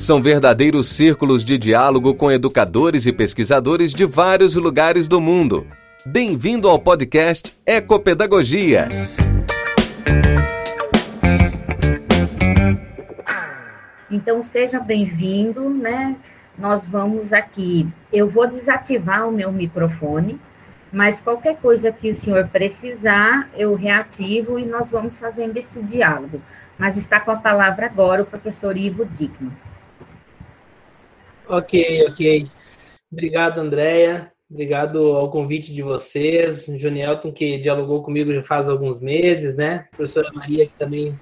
São verdadeiros círculos de diálogo com educadores e pesquisadores de vários lugares do mundo. Bem-vindo ao podcast Ecopedagogia. Então seja bem-vindo, né? Nós vamos aqui. Eu vou desativar o meu microfone, mas qualquer coisa que o senhor precisar, eu reativo e nós vamos fazendo esse diálogo. Mas está com a palavra agora o professor Ivo Digno. Ok, ok. Obrigado, Andréia. Obrigado ao convite de vocês. O Junielton, que dialogou comigo já faz alguns meses, né? A professora Maria, que também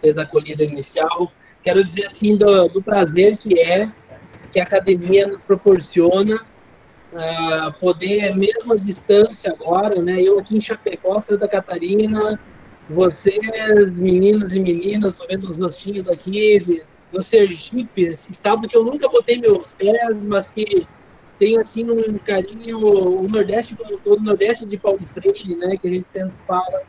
fez a acolhida inicial. Quero dizer, assim, do, do prazer que é que a academia nos proporciona uh, poder, mesmo à distância agora, né? Eu aqui em Chapecó, Santa Catarina, vocês, meninos e meninas, estou vendo os rostinhos aqui, do Sergipe, estado que eu nunca botei meus pés, mas que tem assim um carinho, o Nordeste como todo, o Nordeste de Paulo Freire, né, que a gente tanto fala,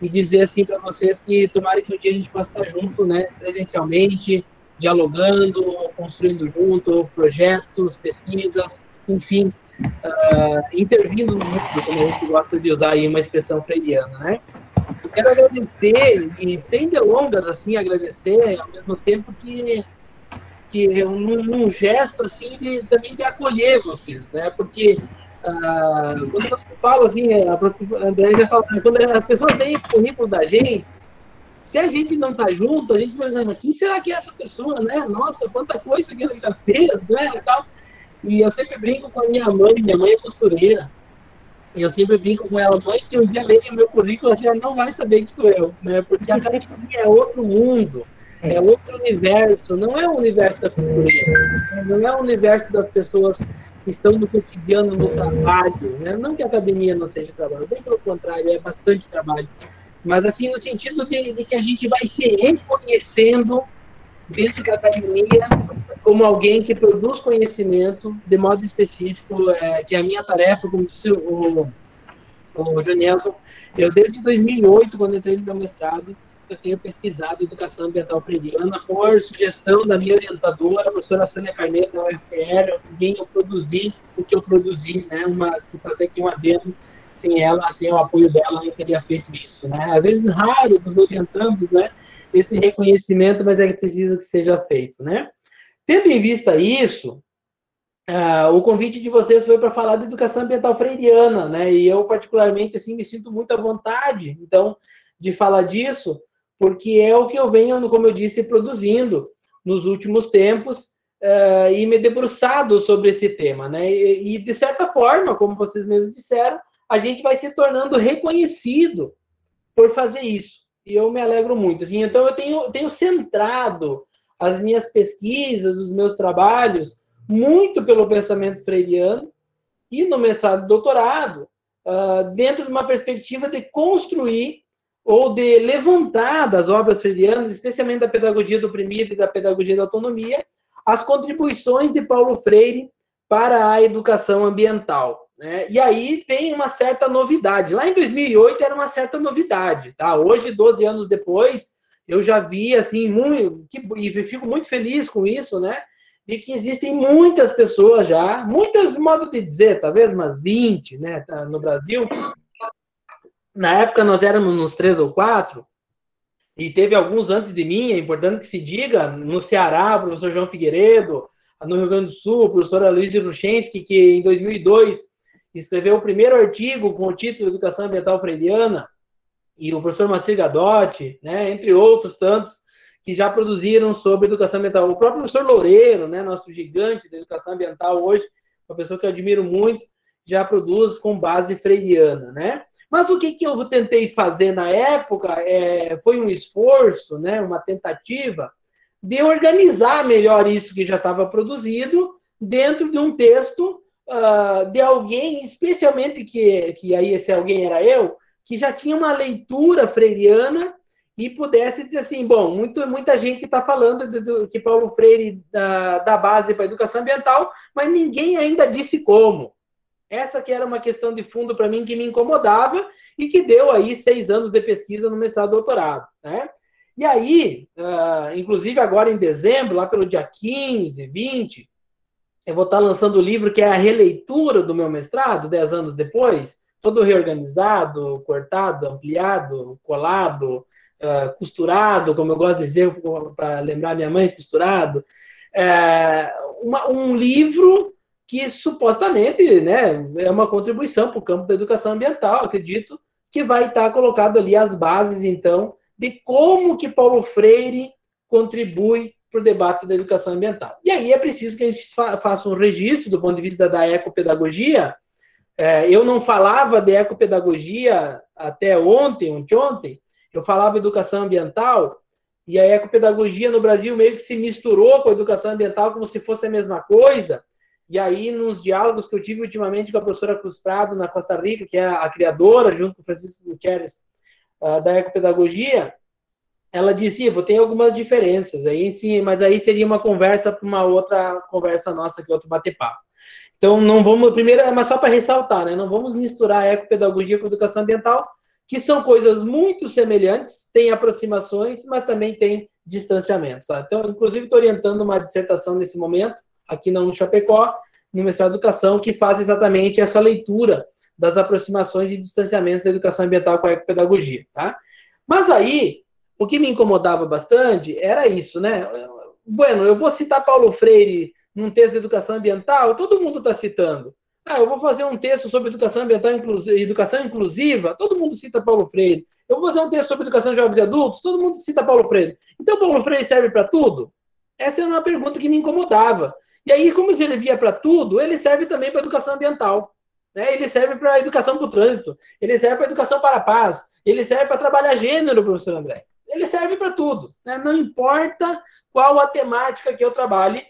e dizer assim para vocês que tomara que um dia a gente possa estar junto, né, presencialmente, dialogando, construindo junto projetos, pesquisas, enfim, uh, intervindo no mundo, como a gente gosta de usar aí uma expressão freiriana, né? Quero agradecer, e sem delongas, assim, agradecer, ao mesmo tempo que, que num, num gesto, assim, de, também de acolher vocês, né? Porque ah, quando você fala, assim, a professora André já fala, né, quando as pessoas veem o currículo da gente, se a gente não tá junto, a gente pensa, mas quem será que é essa pessoa, né? Nossa, quanta coisa que ela já fez, né? E, tal. e eu sempre brinco com a minha mãe, minha mãe é costureira, e eu sempre brinco com ela, mãe, se um dia ler o meu currículo, a senhora não vai saber que sou eu, né? Porque a academia é outro mundo, é outro universo, não é o universo da cultura, não é o universo das pessoas que estão no cotidiano, no trabalho, né? Não que a academia não seja trabalho, bem pelo contrário, é bastante trabalho. Mas assim, no sentido de, de que a gente vai se reconhecendo dentro da academia como alguém que produz conhecimento de modo específico, é, que é a minha tarefa, como disse o, o Janelton, eu desde 2008, quando entrei no meu mestrado, eu tenho pesquisado educação ambiental freiriana por sugestão da minha orientadora, a professora Sônia Carneiro, da UFPR, quem eu produzi o que eu produzi, né, uma, fazer aqui um adendo, sem ela, sem o apoio dela, eu teria feito isso, né, às vezes raro dos orientandos, né, esse reconhecimento, mas é preciso que seja feito, né. Tendo em vista isso, uh, o convite de vocês foi para falar da educação ambiental freiriana, né? E eu, particularmente, assim, me sinto muito à vontade, então, de falar disso, porque é o que eu venho, como eu disse, produzindo nos últimos tempos uh, e me debruçado sobre esse tema, né? E, e, de certa forma, como vocês mesmos disseram, a gente vai se tornando reconhecido por fazer isso. E eu me alegro muito. Assim, então, eu tenho, tenho centrado as minhas pesquisas, os meus trabalhos, muito pelo pensamento freiriano e no mestrado e doutorado, uh, dentro de uma perspectiva de construir ou de levantar das obras freirianas, especialmente da pedagogia do oprimido e da pedagogia da autonomia, as contribuições de Paulo Freire para a educação ambiental. Né? E aí tem uma certa novidade. Lá em 2008 era uma certa novidade. Tá? Hoje, 12 anos depois, eu já vi, assim, muito, que, e fico muito feliz com isso, né? De que existem muitas pessoas já, muitas, modo de dizer, talvez umas 20, né, tá, no Brasil. Na época nós éramos uns três ou quatro, e teve alguns antes de mim, é importante que se diga, no Ceará, o professor João Figueiredo, no Rio Grande do Sul, o professor Aloysio Ruchensky, que em 2002 escreveu o primeiro artigo com o título Educação Ambiental Freiriana, e o professor Macir Gadotti, né, entre outros tantos, que já produziram sobre educação ambiental. O próprio professor Loureiro, né, nosso gigante da educação ambiental hoje, uma pessoa que eu admiro muito, já produz com base freiriana, né? Mas o que, que eu tentei fazer na época é, foi um esforço, né, uma tentativa de organizar melhor isso que já estava produzido dentro de um texto uh, de alguém, especialmente que, que aí esse alguém era eu, que já tinha uma leitura freiriana e pudesse dizer assim, bom, muito, muita gente está falando de, que Paulo Freire da, da base para a educação ambiental, mas ninguém ainda disse como. Essa que era uma questão de fundo para mim que me incomodava e que deu aí seis anos de pesquisa no mestrado e doutorado. Né? E aí, uh, inclusive agora em dezembro, lá pelo dia 15, 20, eu vou estar lançando o livro que é a releitura do meu mestrado, dez anos depois, todo reorganizado, cortado, ampliado, colado, uh, costurado, como eu gosto de dizer, para lembrar minha mãe, costurado. É, uma, um livro que supostamente né, é uma contribuição para o campo da educação ambiental, acredito, que vai estar colocado ali as bases, então, de como que Paulo Freire contribui para o debate da educação ambiental. E aí é preciso que a gente faça um registro do ponto de vista da ecopedagogia. É, eu não falava de ecopedagogia até ontem, ontem, eu falava educação ambiental, e a ecopedagogia no Brasil meio que se misturou com a educação ambiental como se fosse a mesma coisa. E aí, nos diálogos que eu tive ultimamente com a professora Cruz Prado, na Costa Rica, que é a criadora, junto com o Francisco Gutierrez, uh, da ecopedagogia, ela disse, Ivo, tem algumas diferenças, aí sim, mas aí seria uma conversa para uma outra conversa nossa, que é outro bater-papo. Então, não vamos, primeiro, mas só para ressaltar, né? Não vamos misturar ecopedagogia com educação ambiental, que são coisas muito semelhantes, tem aproximações, mas também tem distanciamentos. Tá? Então, inclusive, estou orientando uma dissertação nesse momento, aqui na Chapecó, no mestrado de educação, que faz exatamente essa leitura das aproximações e distanciamentos da educação ambiental com a ecopedagogia, tá? Mas aí, o que me incomodava bastante era isso, né? Bueno, eu vou citar Paulo Freire num texto de educação ambiental, todo mundo está citando. Ah, eu vou fazer um texto sobre educação ambiental inclusiva, educação inclusiva, todo mundo cita Paulo Freire. Eu vou fazer um texto sobre educação de jovens e adultos, todo mundo cita Paulo Freire. Então, Paulo Freire serve para tudo? Essa era uma pergunta que me incomodava. E aí, como ele via para tudo, ele serve também para educação ambiental. Né? Ele serve para educação para o trânsito, ele serve para educação para a paz, ele serve para trabalhar gênero, professor André. Ele serve para tudo. Né? Não importa qual a temática que eu trabalhe,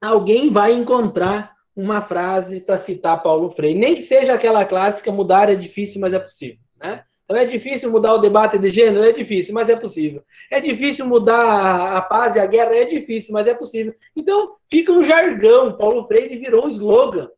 alguém vai encontrar uma frase para citar Paulo Freire. Nem que seja aquela clássica, mudar é difícil, mas é possível. Né? Então é difícil mudar o debate de gênero? É difícil, mas é possível. É difícil mudar a paz e a guerra? É difícil, mas é possível. Então fica um jargão. Paulo Freire virou um slogan.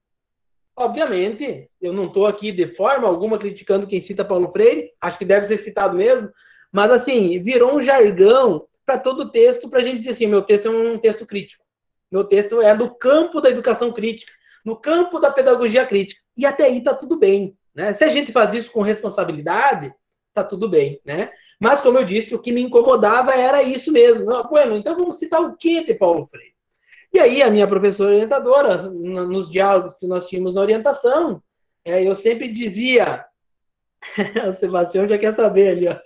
Obviamente, eu não estou aqui de forma alguma criticando quem cita Paulo Freire, acho que deve ser citado mesmo, mas assim, virou um jargão para todo texto, para a gente dizer assim: meu texto é um texto crítico. Meu texto é no campo da educação crítica, no campo da pedagogia crítica. E até aí está tudo bem. Né? Se a gente faz isso com responsabilidade, tá tudo bem, né? Mas, como eu disse, o que me incomodava era isso mesmo. Bueno, então vamos citar o que de Paulo Freire? E aí, a minha professora orientadora, nos diálogos que nós tínhamos na orientação, é, eu sempre dizia. o Sebastião já quer saber ali, ó.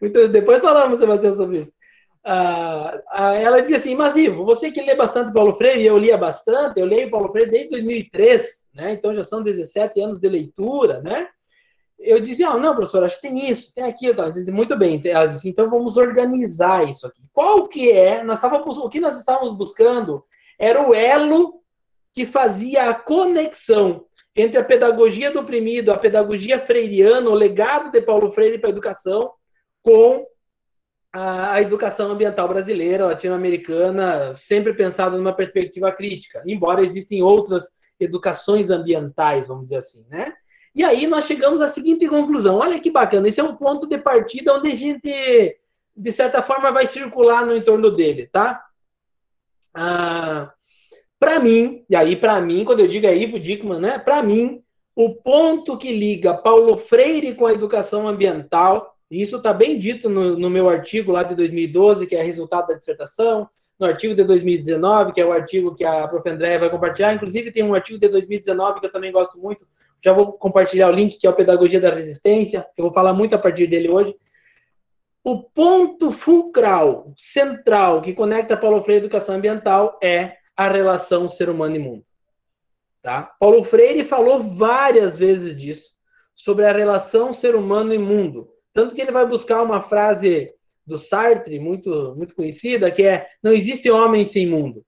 Muito, depois falamos, Sebastião, sobre isso. Ah, ah, ela dizia assim, mas Ivo, você que lê bastante Paulo Freire, e eu lia bastante, eu leio Paulo Freire desde 2003, né? Então já são 17 anos de leitura, né? Eu dizia, ah, não, professor, acho que tem isso, tem aquilo, tá? muito bem. Ela disse, então vamos organizar isso aqui. Qual que é? Nós estávamos, o que nós estávamos buscando era o elo que fazia a conexão entre a pedagogia do oprimido, a pedagogia freiriana, o legado de Paulo Freire para a educação, com a, educação ambiental brasileira, latino-americana, sempre pensada numa perspectiva crítica, embora existem outras educações ambientais, vamos dizer assim, né? E aí nós chegamos à seguinte conclusão: olha que bacana, esse é um ponto de partida onde a gente, de certa forma, vai circular no entorno dele, tá? Ah, para mim, e aí para mim, quando eu digo é Ivo Dickman, né? Para mim, o ponto que liga Paulo Freire com a educação ambiental, isso está bem dito no, no meu artigo lá de 2012, que é resultado da dissertação, no artigo de 2019, que é o artigo que a prof. Andréia vai compartilhar. Inclusive, tem um artigo de 2019 que eu também gosto muito. Já vou compartilhar o link, que é o Pedagogia da Resistência. Eu vou falar muito a partir dele hoje. O ponto fulcral, central, que conecta Paulo Freire e educação ambiental é a relação ser humano e mundo. Tá? Paulo Freire falou várias vezes disso, sobre a relação ser humano e mundo. Tanto que ele vai buscar uma frase do Sartre, muito, muito conhecida, que é não existe homem sem mundo.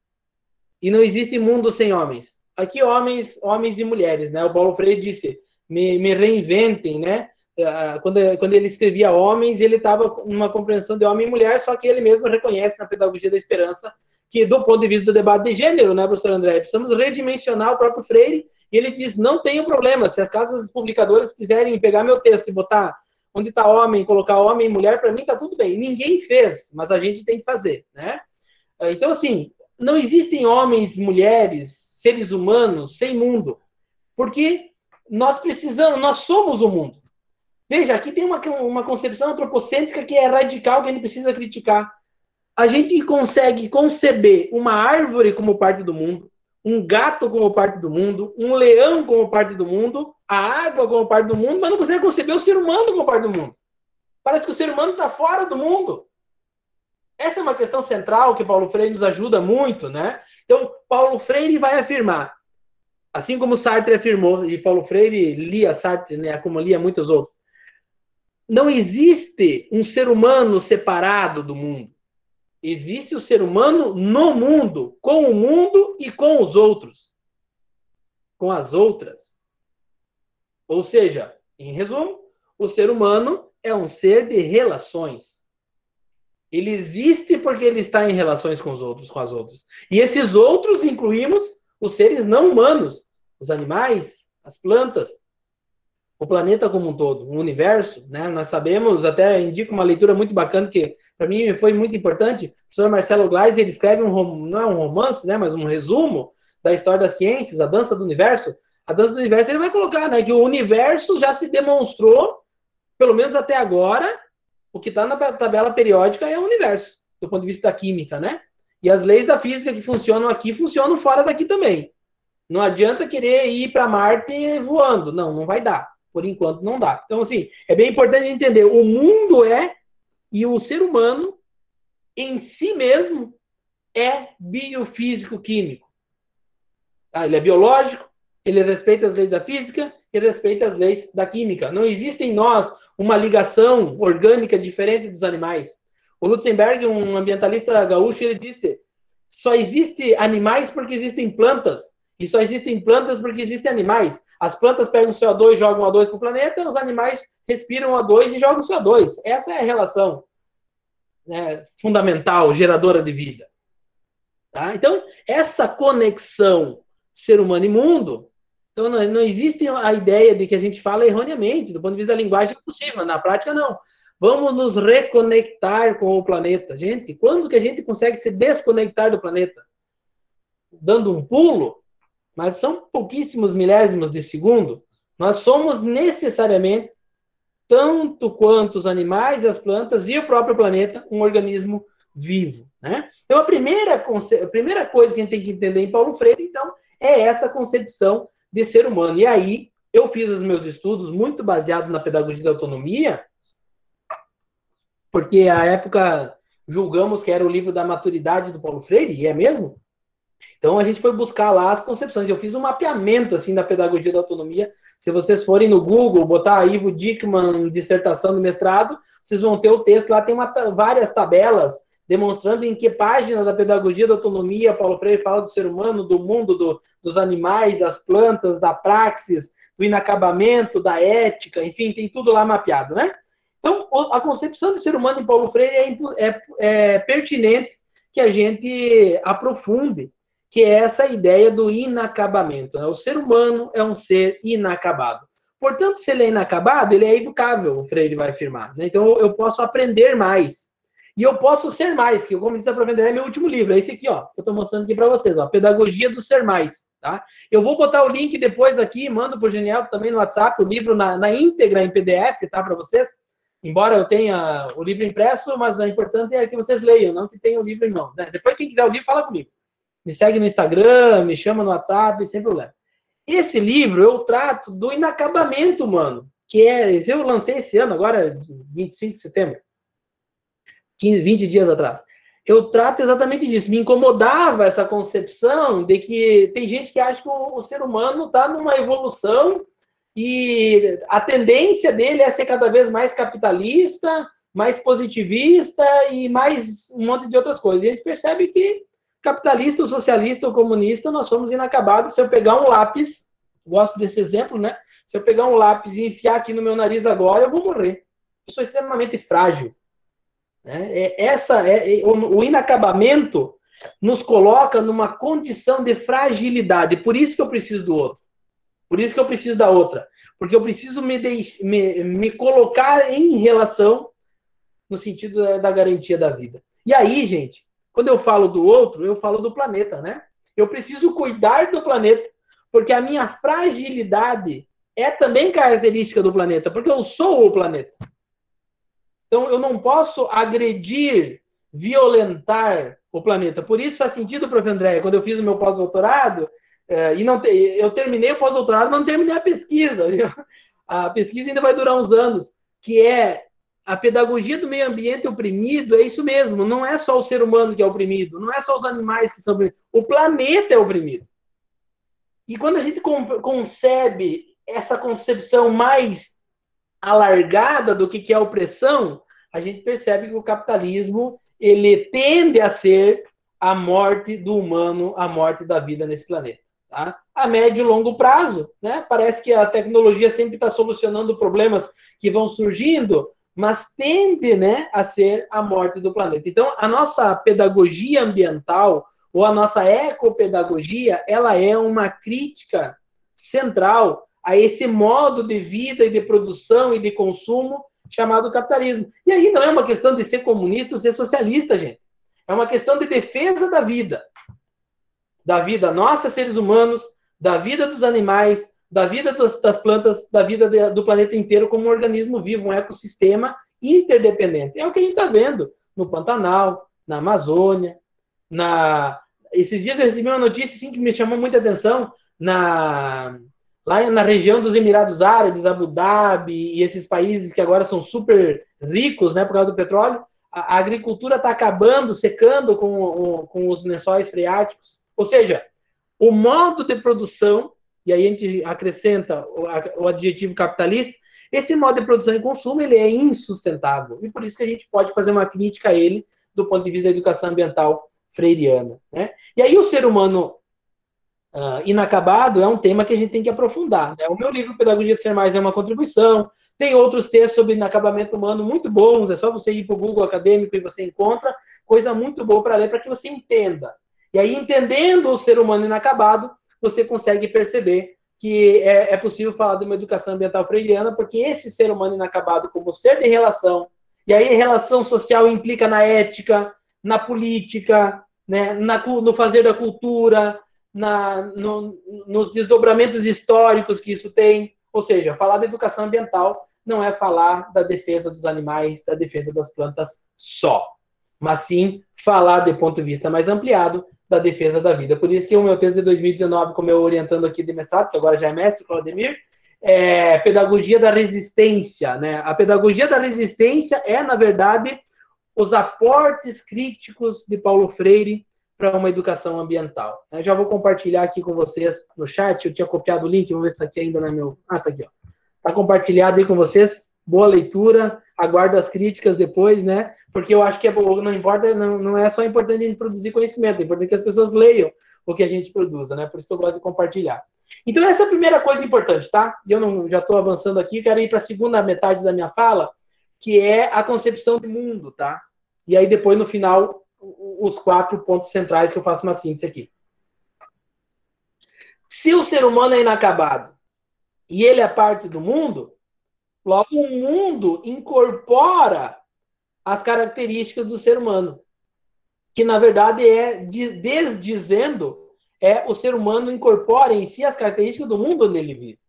E não existe mundo sem homens. Aqui, homens, homens e mulheres, né? O Paulo Freire disse, me, me reinventem, né? Ah, quando, quando ele escrevia homens, ele estava numa compreensão de homem e mulher, só que ele mesmo reconhece na pedagogia da esperança que, do ponto de vista do debate de gênero, né, professor André, precisamos redimensionar o próprio Freire, e ele diz: não tem problema, se as casas publicadoras quiserem pegar meu texto e botar onde está homem, colocar homem e mulher, para mim está tudo bem. Ninguém fez, mas a gente tem que fazer, né? Então, assim, não existem homens, mulheres, seres humanos sem mundo, porque nós precisamos, nós somos o mundo. Veja, aqui tem uma, uma concepção antropocêntrica que é radical, que a gente precisa criticar. A gente consegue conceber uma árvore como parte do mundo, um gato como parte do mundo, um leão como parte do mundo, a água como parte do mundo, mas não consegue conceber o ser humano como parte do mundo. Parece que o ser humano está fora do mundo. Essa é uma questão central que Paulo Freire nos ajuda muito, né? Então, Paulo Freire vai afirmar, assim como Sartre afirmou, e Paulo Freire lia Sartre, né, como lia muitos outros, não existe um ser humano separado do mundo. Existe o ser humano no mundo, com o mundo e com os outros. Com as outras. Ou seja, em resumo, o ser humano é um ser de relações. Ele existe porque ele está em relações com os outros, com as outras. E esses outros incluímos os seres não humanos, os animais, as plantas, o planeta como um todo, o universo, né? Nós sabemos, até indico uma leitura muito bacana que para mim foi muito importante. O professor Marcelo Gleis, ele escreve um não é um romance, né, mas um resumo da história das ciências, a dança do universo. A dança do universo ele vai colocar, né, que o universo já se demonstrou, pelo menos até agora, o que está na tabela periódica é o universo, do ponto de vista da química, né? E as leis da física que funcionam aqui funcionam fora daqui também. Não adianta querer ir para Marte voando, não, não vai dar. Por enquanto não dá. Então, assim, é bem importante entender: o mundo é e o ser humano em si mesmo é biofísico-químico. Ah, ele é biológico, ele respeita as leis da física, ele respeita as leis da química. Não existe em nós uma ligação orgânica diferente dos animais. O Lutzenberg, um ambientalista gaúcho, ele disse: só existe animais porque existem plantas. E só existem plantas porque existem animais. As plantas pegam CO2 e jogam O2 para o planeta, os animais respiram O2 e jogam CO2. Essa é a relação né, fundamental, geradora de vida. Tá? Então, essa conexão ser humano e mundo, então não, não existe a ideia de que a gente fala erroneamente, do ponto de vista da linguagem é possível, na prática não. Vamos nos reconectar com o planeta. Gente, quando que a gente consegue se desconectar do planeta? Dando um pulo? mas são pouquíssimos milésimos de segundo, nós somos necessariamente, tanto quanto os animais, as plantas e o próprio planeta, um organismo vivo. Né? Então, a primeira, a primeira coisa que a gente tem que entender em Paulo Freire, então, é essa concepção de ser humano. E aí, eu fiz os meus estudos muito baseado na pedagogia da autonomia, porque à época julgamos que era o livro da maturidade do Paulo Freire, e é mesmo, então a gente foi buscar lá as concepções. Eu fiz um mapeamento assim da pedagogia da autonomia. Se vocês forem no Google, botar Ivo Dickman dissertação do mestrado, vocês vão ter o texto lá tem uma, várias tabelas demonstrando em que página da pedagogia da autonomia Paulo Freire fala do ser humano, do mundo, do, dos animais, das plantas, da praxis, do inacabamento, da ética, enfim, tem tudo lá mapeado, né? Então, a concepção do ser humano em Paulo Freire é, é, é pertinente que a gente aprofunde que é essa ideia do inacabamento. Né? O ser humano é um ser inacabado. Portanto, se ele é inacabado, ele é educável, o Freire vai afirmar. Né? Então, eu posso aprender mais. E eu posso ser mais, que, como disse a professora é meu último livro. É esse aqui, ó, que eu estou mostrando aqui para vocês. Ó, Pedagogia do Ser Mais. Tá? Eu vou botar o link depois aqui, mando para o Genial também no WhatsApp, o livro na, na íntegra em PDF, tá, para vocês. Embora eu tenha o livro impresso, mas o importante é que vocês leiam, não que tenham o livro em mão. Né? Depois, quem quiser o livro, fala comigo me segue no Instagram, me chama no WhatsApp, sem problema. Esse livro eu trato do inacabamento humano, que é, eu lancei esse ano, agora, 25 de setembro, 15, 20 dias atrás. Eu trato exatamente disso. Me incomodava essa concepção de que tem gente que acha que o, ser humano está numa evolução e a tendência dele é ser cada vez mais capitalista, mais positivista e mais um monte de outras coisas. E a gente percebe que capitalista, socialista ou comunista, nós somos inacabados. Se eu pegar um lápis, gosto desse exemplo, né? Se eu pegar um lápis e enfiar aqui no meu nariz agora, eu vou morrer. Eu sou extremamente frágil. Né? É, essa é, é o, o inacabamento nos coloca numa condição de fragilidade. Por isso que eu preciso do outro. Por isso que eu preciso da outra. Porque eu preciso me, deix... me, me colocar em relação no sentido da, da garantia da vida. E aí, gente, quando eu falo do outro, eu falo do planeta, né? Eu preciso cuidar do planeta, porque a minha fragilidade é também característica do planeta, porque eu sou o planeta. Então, eu não posso agredir, violentar o planeta. Por isso faz sentido, prof. André, quando eu fiz o meu pós-doutorado, é, e não te, eu terminei o pós-doutorado, não terminei a pesquisa. Viu? A pesquisa ainda vai durar uns anos, que é a pedagogia do meio ambiente oprimido, é isso mesmo. Não é só o ser humano que é oprimido, não é só os animais que são oprimidos. O planeta é oprimido. E quando a gente concebe essa concepção mais alargada do que é opressão, a gente percebe que o capitalismo ele tende a ser a morte do humano, a morte da vida nesse planeta. Tá? A médio e longo prazo, né? Parece que a tecnologia sempre está solucionando problemas que vão surgindo, mas tende né, a ser a morte do planeta. Então, a nossa pedagogia ambiental ou a nossa ecopedagogia, ela é uma crítica central a esse modo de vida e de produção e de consumo chamado capitalismo. E aí não é uma questão de ser comunista ou ser socialista, gente. É uma questão de defesa da vida da vida nossa, seres humanos, da vida dos animais, da vida das, das plantas, da vida de, do planeta inteiro como um organismo vivo, um ecossistema interdependente. É o que a gente está vendo no Pantanal, na Amazônia, na esses dias eu recebi uma notícia assim, que me chamou muita atenção na lá na região dos Emirados Árabes, Abu Dhabi e esses países que agora são super ricos, né, por causa do petróleo, a, agricultura está acabando, secando com, com os lençóis freáticos. Ou seja, o modo de produção, e aí a gente acrescenta o, o adjetivo capitalista, esse modo de produção e consumo ele é insustentável. E por isso que a gente pode fazer uma crítica a ele do ponto de vista da educação ambiental freiriana. Né? E aí o ser humano uh, inacabado é um tema que a gente tem que aprofundar. Né? O meu livro Pedagogia de Ser Mais é uma contribuição. Tem outros textos sobre inacabamento humano muito bons. É só você ir para o Google Acadêmico e você encontra coisa muito boa para ler para que você entenda e aí, entendendo o ser humano inacabado, você consegue perceber que é, é, possível falar de uma educação ambiental freiriana, porque esse ser humano inacabado, como ser de relação, e aí relação social implica na ética, na política, né, na, no fazer da cultura, na, no, nos desdobramentos históricos que isso tem. Ou seja, falar da educação ambiental não é falar da defesa dos animais, da defesa das plantas só, mas sim falar de ponto de vista mais ampliado da defesa da vida. Por isso que o meu texto de 2019, como eu orientando aqui de mestrado, que agora já é mestre, Claudemir, é pedagogia da resistência. Né? A pedagogia da resistência é, na verdade, os aportes críticos de Paulo Freire para uma educação ambiental. Eu já vou compartilhar aqui com vocês no chat. Eu tinha copiado o link, vamos ver se está aqui ainda no meu. Ah, está aqui, ó. Está compartilhado aí com vocês. Boa leitura aguardo as críticas depois, né? Porque eu acho que é, não importa, não, não é só importante a gente produzir conhecimento, é importante que as pessoas leiam o que a gente produza, né? Por isso que eu gosto de compartilhar. Então, essa é a primeira coisa importante, tá? Eu não, já estou avançando aqui, quero ir para a segunda metade da minha fala, que é a concepção de mundo, tá? E aí, depois, no final, os quatro pontos centrais que eu faço uma síntese aqui. Se o ser humano é inacabado e ele é parte do mundo, Logo, o mundo incorpora as características do ser humano, que na verdade é desdizendo é o ser humano incorpora em si as características do mundo onde ele vive.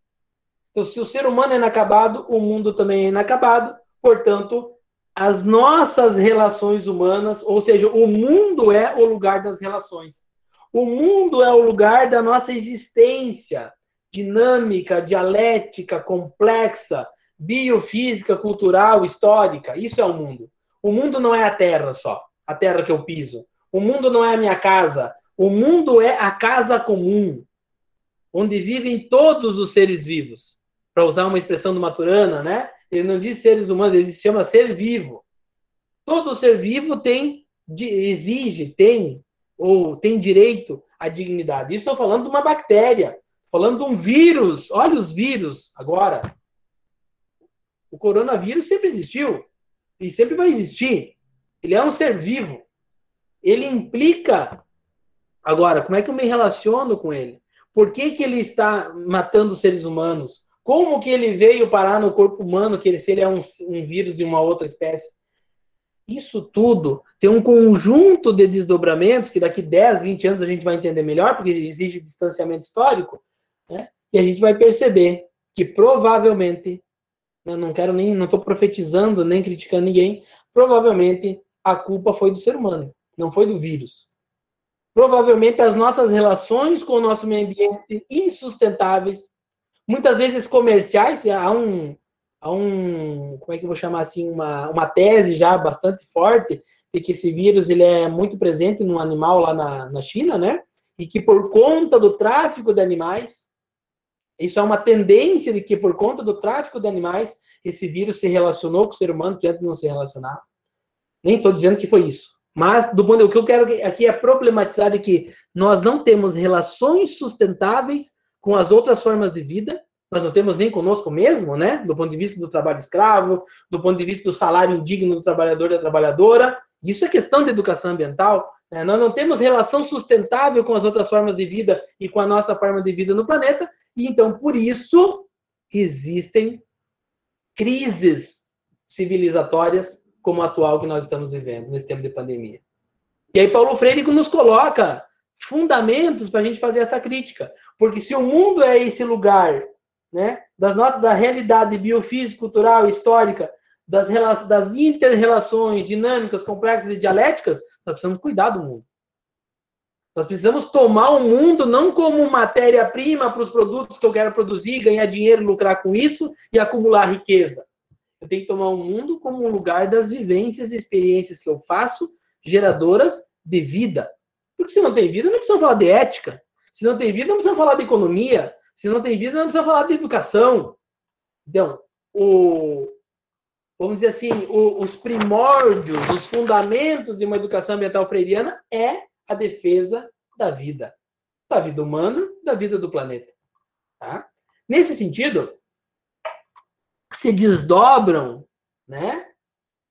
Então, se o ser humano é inacabado, o mundo também é inacabado. Portanto, as nossas relações humanas, ou seja, o mundo é o lugar das relações. O mundo é o lugar da nossa existência dinâmica, dialética, complexa, biofísica, cultural, histórica. Isso é o mundo. O mundo não é a terra só, a terra que eu piso. O mundo não é a minha casa. O mundo é a casa comum, onde vivem todos os seres vivos. Para usar uma expressão do Maturana, né? Ele não diz seres humanos, ele se chama ser vivo. Todo ser vivo tem, exige, tem, ou tem direito à dignidade. Isso estou falando de uma bactéria, falando de um vírus. Olha os vírus agora. O coronavírus sempre existiu e sempre vai existir. Ele é um ser vivo. Ele implica. Agora, como é que eu me relaciono com ele? Por que, que ele está matando seres humanos? Como que ele veio parar no corpo humano, que ele, se ele é um, um vírus de uma outra espécie? Isso tudo tem um conjunto de desdobramentos que daqui 10, 20 anos a gente vai entender melhor, porque exige distanciamento histórico, né? e a gente vai perceber que provavelmente, eu não quero nem, não estou profetizando nem criticando ninguém, provavelmente a culpa foi do ser humano, não foi do vírus. Provavelmente as nossas relações com o nosso meio ambiente insustentáveis, muitas vezes comerciais, há um, há um, como é que vou chamar assim, uma, uma tese já bastante forte de que esse vírus ele é muito presente num animal lá na, na China, né? E que por conta do tráfico de animais, isso é uma tendência de que por conta do tráfico de animais, esse vírus se relacionou com o ser humano que antes não se relacionava. Nem estou dizendo que foi isso. Mas, do ponto, o que eu quero aqui é problematizar de que nós não temos relações sustentáveis com as outras formas de vida, nós não temos nem conosco mesmo, né? Do ponto de vista do trabalho escravo, do ponto de vista do salário indigno do trabalhador e da trabalhadora. Isso é questão de educação ambiental. Né? Nós não temos relação sustentável com as outras formas de vida e com a nossa forma de vida no planeta. E então, por isso, existem crises civilizatórias como a atual que nós estamos vivendo nesse tempo de pandemia. E aí Paulo Freire nos coloca fundamentos para a gente fazer essa crítica. Porque se o mundo é esse lugar né, das nossas, da realidade biofísica, cultural, histórica, das, das inter-relações dinâmicas, complexas e dialéticas, nós precisamos cuidar do mundo. Nós precisamos tomar o mundo não como matéria-prima para os produtos que eu quero produzir, ganhar dinheiro, lucrar com isso e acumular riqueza. Eu tenho que tomar o mundo como um lugar das vivências e experiências que eu faço, geradoras de vida. Porque se não tem vida, não precisamos falar de ética. Se não tem vida, não precisamos falar de economia. Se não tem vida, não precisamos falar de educação. Então, o, vamos dizer assim, o, os primórdios, os fundamentos de uma educação ambiental freiriana é a defesa da vida. Da vida humana, da vida do planeta. Tá? Nesse sentido, se desdobram né,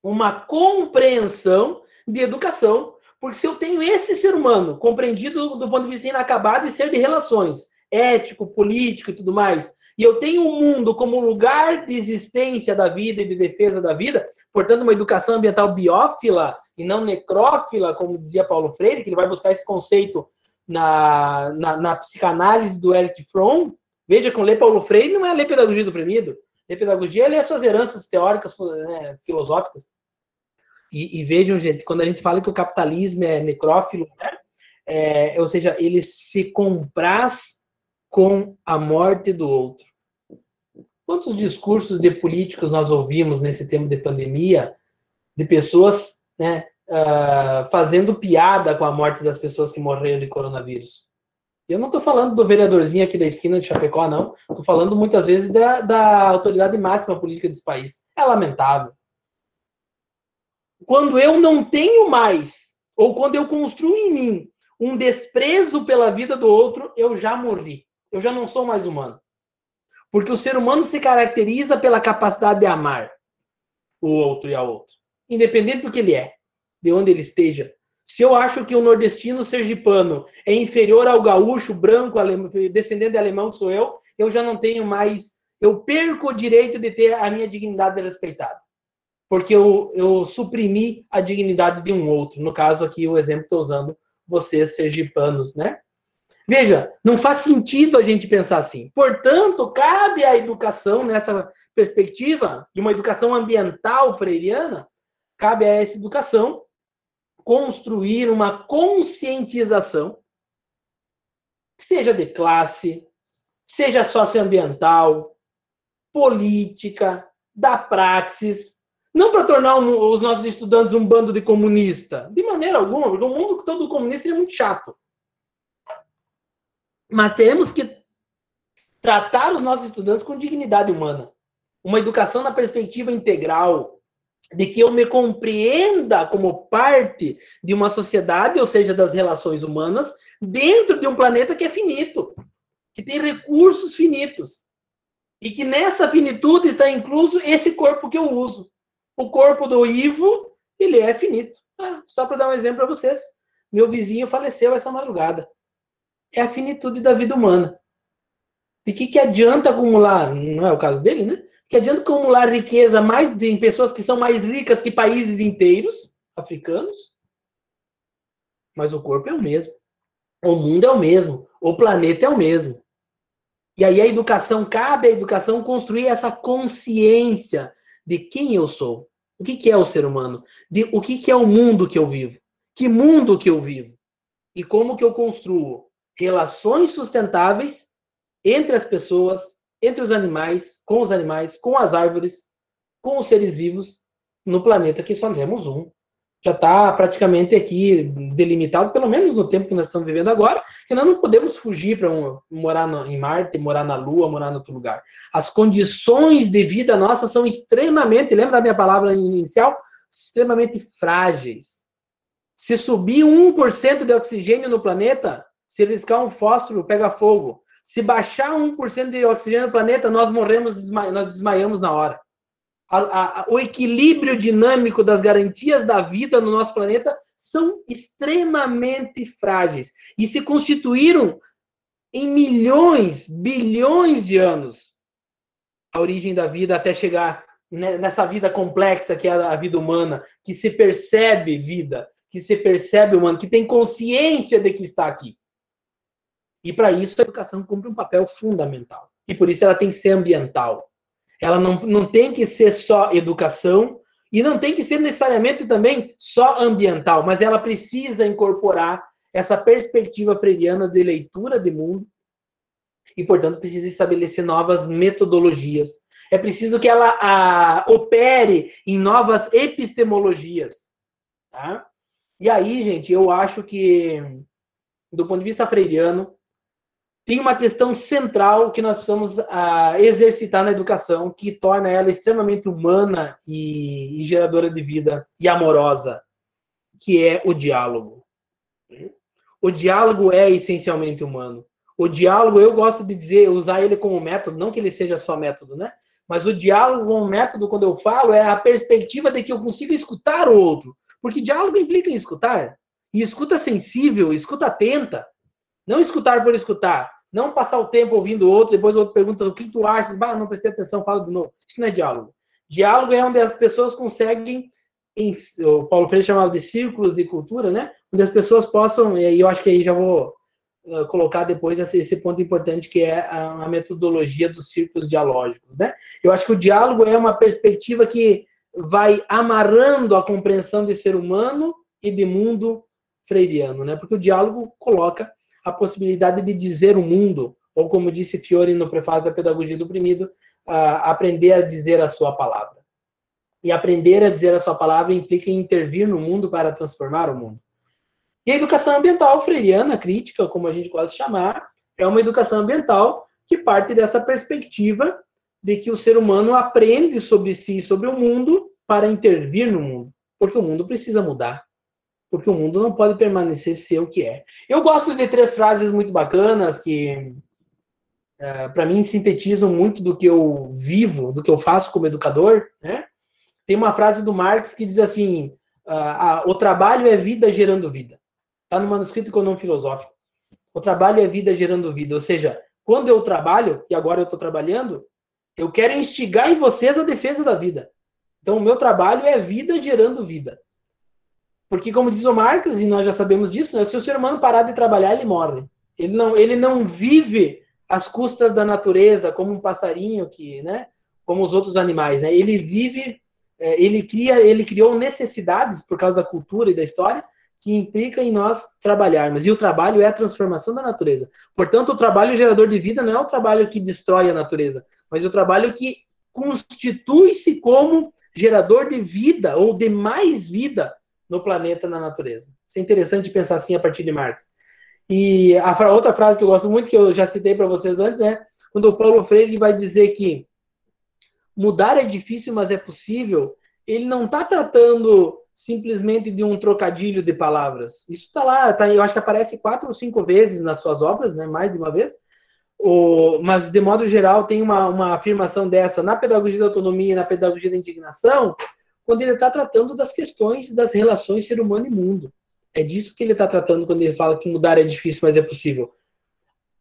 uma compreensão de educação porque se eu tenho esse ser humano compreendido do ponto de vista inacabado e ser de relações, ético, político e tudo mais, e eu tenho o mundo como lugar de existência da vida e de defesa da vida, portanto, uma educação ambiental biófila e não necrófila, como dizia Paulo Freire, que ele vai buscar esse conceito na, na, na psicanálise do Eric Fromm. Veja, com ler Paulo Freire não é ler pedagogia do oprimido. Ler pedagogia é ler suas heranças teóricas, né, filosóficas. E, e, vejam, gente, quando a gente fala que o capitalismo é necrófilo, né? É, ou seja, ele se compraz com a morte do outro. Quantos discursos de políticos nós ouvimos nesse tempo de pandemia de pessoas né, uh, fazendo piada com a morte das pessoas que morreram de coronavírus? Eu não estou falando do vereadorzinho aqui da esquina de Chapecó, não. Estou falando muitas vezes da, da autoridade máxima política desse país. É lamentável quando eu não tenho mais, ou quando eu construo em mim um desprezo pela vida do outro, eu já morri. Eu já não sou mais humano. Porque o ser humano se caracteriza pela capacidade de amar o outro e a outra, independente do que ele é, de onde ele esteja. Se eu acho que o nordestino sergipano é inferior ao gaúcho branco, descendente de alemão que sou eu, eu já não tenho mais, eu perco o direito de ter a minha dignidade respeitada porque eu, eu suprimi a dignidade de um outro. No caso aqui, o exemplo que estou usando, vocês sergipanos, né? Veja, não faz sentido a gente pensar assim. Portanto, cabe à educação, nessa perspectiva de uma educação ambiental freiriana, cabe a essa educação construir uma conscientização, seja de classe, seja socioambiental, política, da praxis, não para tornar um, os nossos estudantes um bando de comunista, de maneira alguma, porque o mundo todo comunista é muito chato. Mas temos que tratar os nossos estudantes com dignidade humana. Uma educação na perspectiva integral, de que eu me compreenda como parte de uma sociedade, ou seja, das relações humanas, dentro de um planeta que é finito, que tem recursos finitos. E que nessa finitude está incluso esse corpo que eu uso. O corpo do Ivo, ele é finito. Ah, só para dar um exemplo para vocês. Meu vizinho faleceu essa madrugada. É a finitude da vida humana. De que, que adianta acumular? Não é o caso dele, né? Que adianta acumular riqueza mais em pessoas que são mais ricas que países inteiros africanos? Mas o corpo é o mesmo. O mundo é o mesmo. O planeta é o mesmo. E aí a educação cabe à educação construir essa consciência de quem eu sou. O que, que é o ser humano? De o que, que é o mundo que eu vivo? Que mundo que eu vivo? E como que eu construo relações sustentáveis entre as pessoas, entre os animais, com os animais, com as árvores, com os seres vivos no planeta que só temos um. Já está praticamente aqui delimitado, pelo menos no tempo que nós estamos vivendo agora, que nós não podemos fugir para um, morar no, em Marte, morar na Lua, morar em outro lugar. As condições de vida nossas são extremamente, lembra da minha palavra inicial? Extremamente frágeis. Se subir 1% de oxigênio no planeta, se riscar um fósforo, pega fogo. Se baixar 1% de oxigênio no planeta, nós morremos, nós desmaiamos na hora. A, a, o equilíbrio dinâmico das garantias da vida no nosso planeta são extremamente frágeis e se constituíram em milhões, bilhões de anos a origem da vida até chegar nessa vida complexa que é a vida humana, que se percebe vida, que se percebe humano, que tem consciência de que está aqui. E para isso a educação cumpre um papel fundamental. E por isso ela tem que ser ambiental. Ela não, não tem que ser só educação e não tem que ser necessariamente também só ambiental, mas ela precisa incorporar essa perspectiva freiriana de leitura de mundo e, portanto, precisa estabelecer novas metodologias. É preciso que ela a, opere em novas epistemologias. Tá? E aí, gente, eu acho que, do ponto de vista freiriano, tem uma questão central que nós precisamos uh, exercitar na educação, que torna ela extremamente humana e, e, geradora de vida e amorosa, que é o diálogo. O diálogo é essencialmente humano. O diálogo, eu gosto de dizer, usar ele como método, não que ele seja só método, né? Mas o diálogo como método, quando eu falo, é a perspectiva de que eu consiga escutar o outro. Porque diálogo implica em escutar. E escuta sensível, escuta atenta. Não escutar por escutar. Não passar o tempo ouvindo o outro, depois o outro pergunta o que tu achas, bah, não prestei atenção, fala de novo. Isso não é diálogo. Diálogo é onde as pessoas conseguem, em, o Paulo Freire chamava de círculos de cultura, né? Onde as pessoas possam, e aí eu acho que aí já vou uh, colocar depois esse, ponto importante que é a, a, metodologia dos círculos dialógicos, né? Eu acho que o diálogo é uma perspectiva que vai amarrando a compreensão de ser humano e de mundo freiriano, né? Porque o diálogo coloca a possibilidade de dizer o mundo, ou como disse Fiore no prefácio da Pedagogia do Oprimido, aprender a dizer a sua palavra. E aprender a dizer a sua palavra implica em intervir no mundo para transformar o mundo. E a educação ambiental freiriana, crítica, como a gente gosta de chamar, é uma educação ambiental que parte dessa perspectiva de que o ser humano aprende sobre si e sobre o mundo para intervir no mundo, porque o mundo precisa mudar porque o mundo não pode permanecer ser o que é. Eu gosto de três frases muito bacanas que, é, para mim, sintetizam muito do que eu vivo, do que eu faço como educador. Né? Tem uma frase do Marx que diz assim: ah, o trabalho é vida gerando vida. Está no manuscrito econômico filosófico. O trabalho é vida gerando vida. Ou seja, quando eu trabalho, e agora eu estou trabalhando, eu quero instigar em vocês a defesa da vida. Então, o meu trabalho é vida gerando vida. Porque, como diz o Marx, e nós já sabemos disso, né, se o ser humano parar de trabalhar, ele morre. Ele não, ele não vive às custas da natureza, como um passarinho, que, né, como os outros animais. Né? Ele vive, é, ele, cria, ele criou necessidades, por causa da cultura e da história, que implica em nós trabalharmos. E o trabalho é a transformação da natureza. Portanto, o trabalho gerador de vida não é o trabalho que destrói a natureza, mas o trabalho que constitui-se como gerador de vida ou de mais vida no planeta, na natureza. Isso é interessante pensar assim a partir de Marx. E a outra frase que eu gosto muito, que eu já citei para vocês antes, é quando o Paulo Freire vai dizer que mudar é difícil, mas é possível. ele não está tratando simplesmente de um trocadilho de palavras. Isso está lá, tá, eu acho que aparece quatro ou cinco vezes nas suas obras, né, mais de uma vez. O, mas, de modo geral, tem uma, uma afirmação dessa na pedagogia da autonomia e na pedagogia da indignação, quando ele está tratando das questões das relações ser humano e mundo. É disso que ele está tratando quando ele fala que mudar é difícil, mas é possível.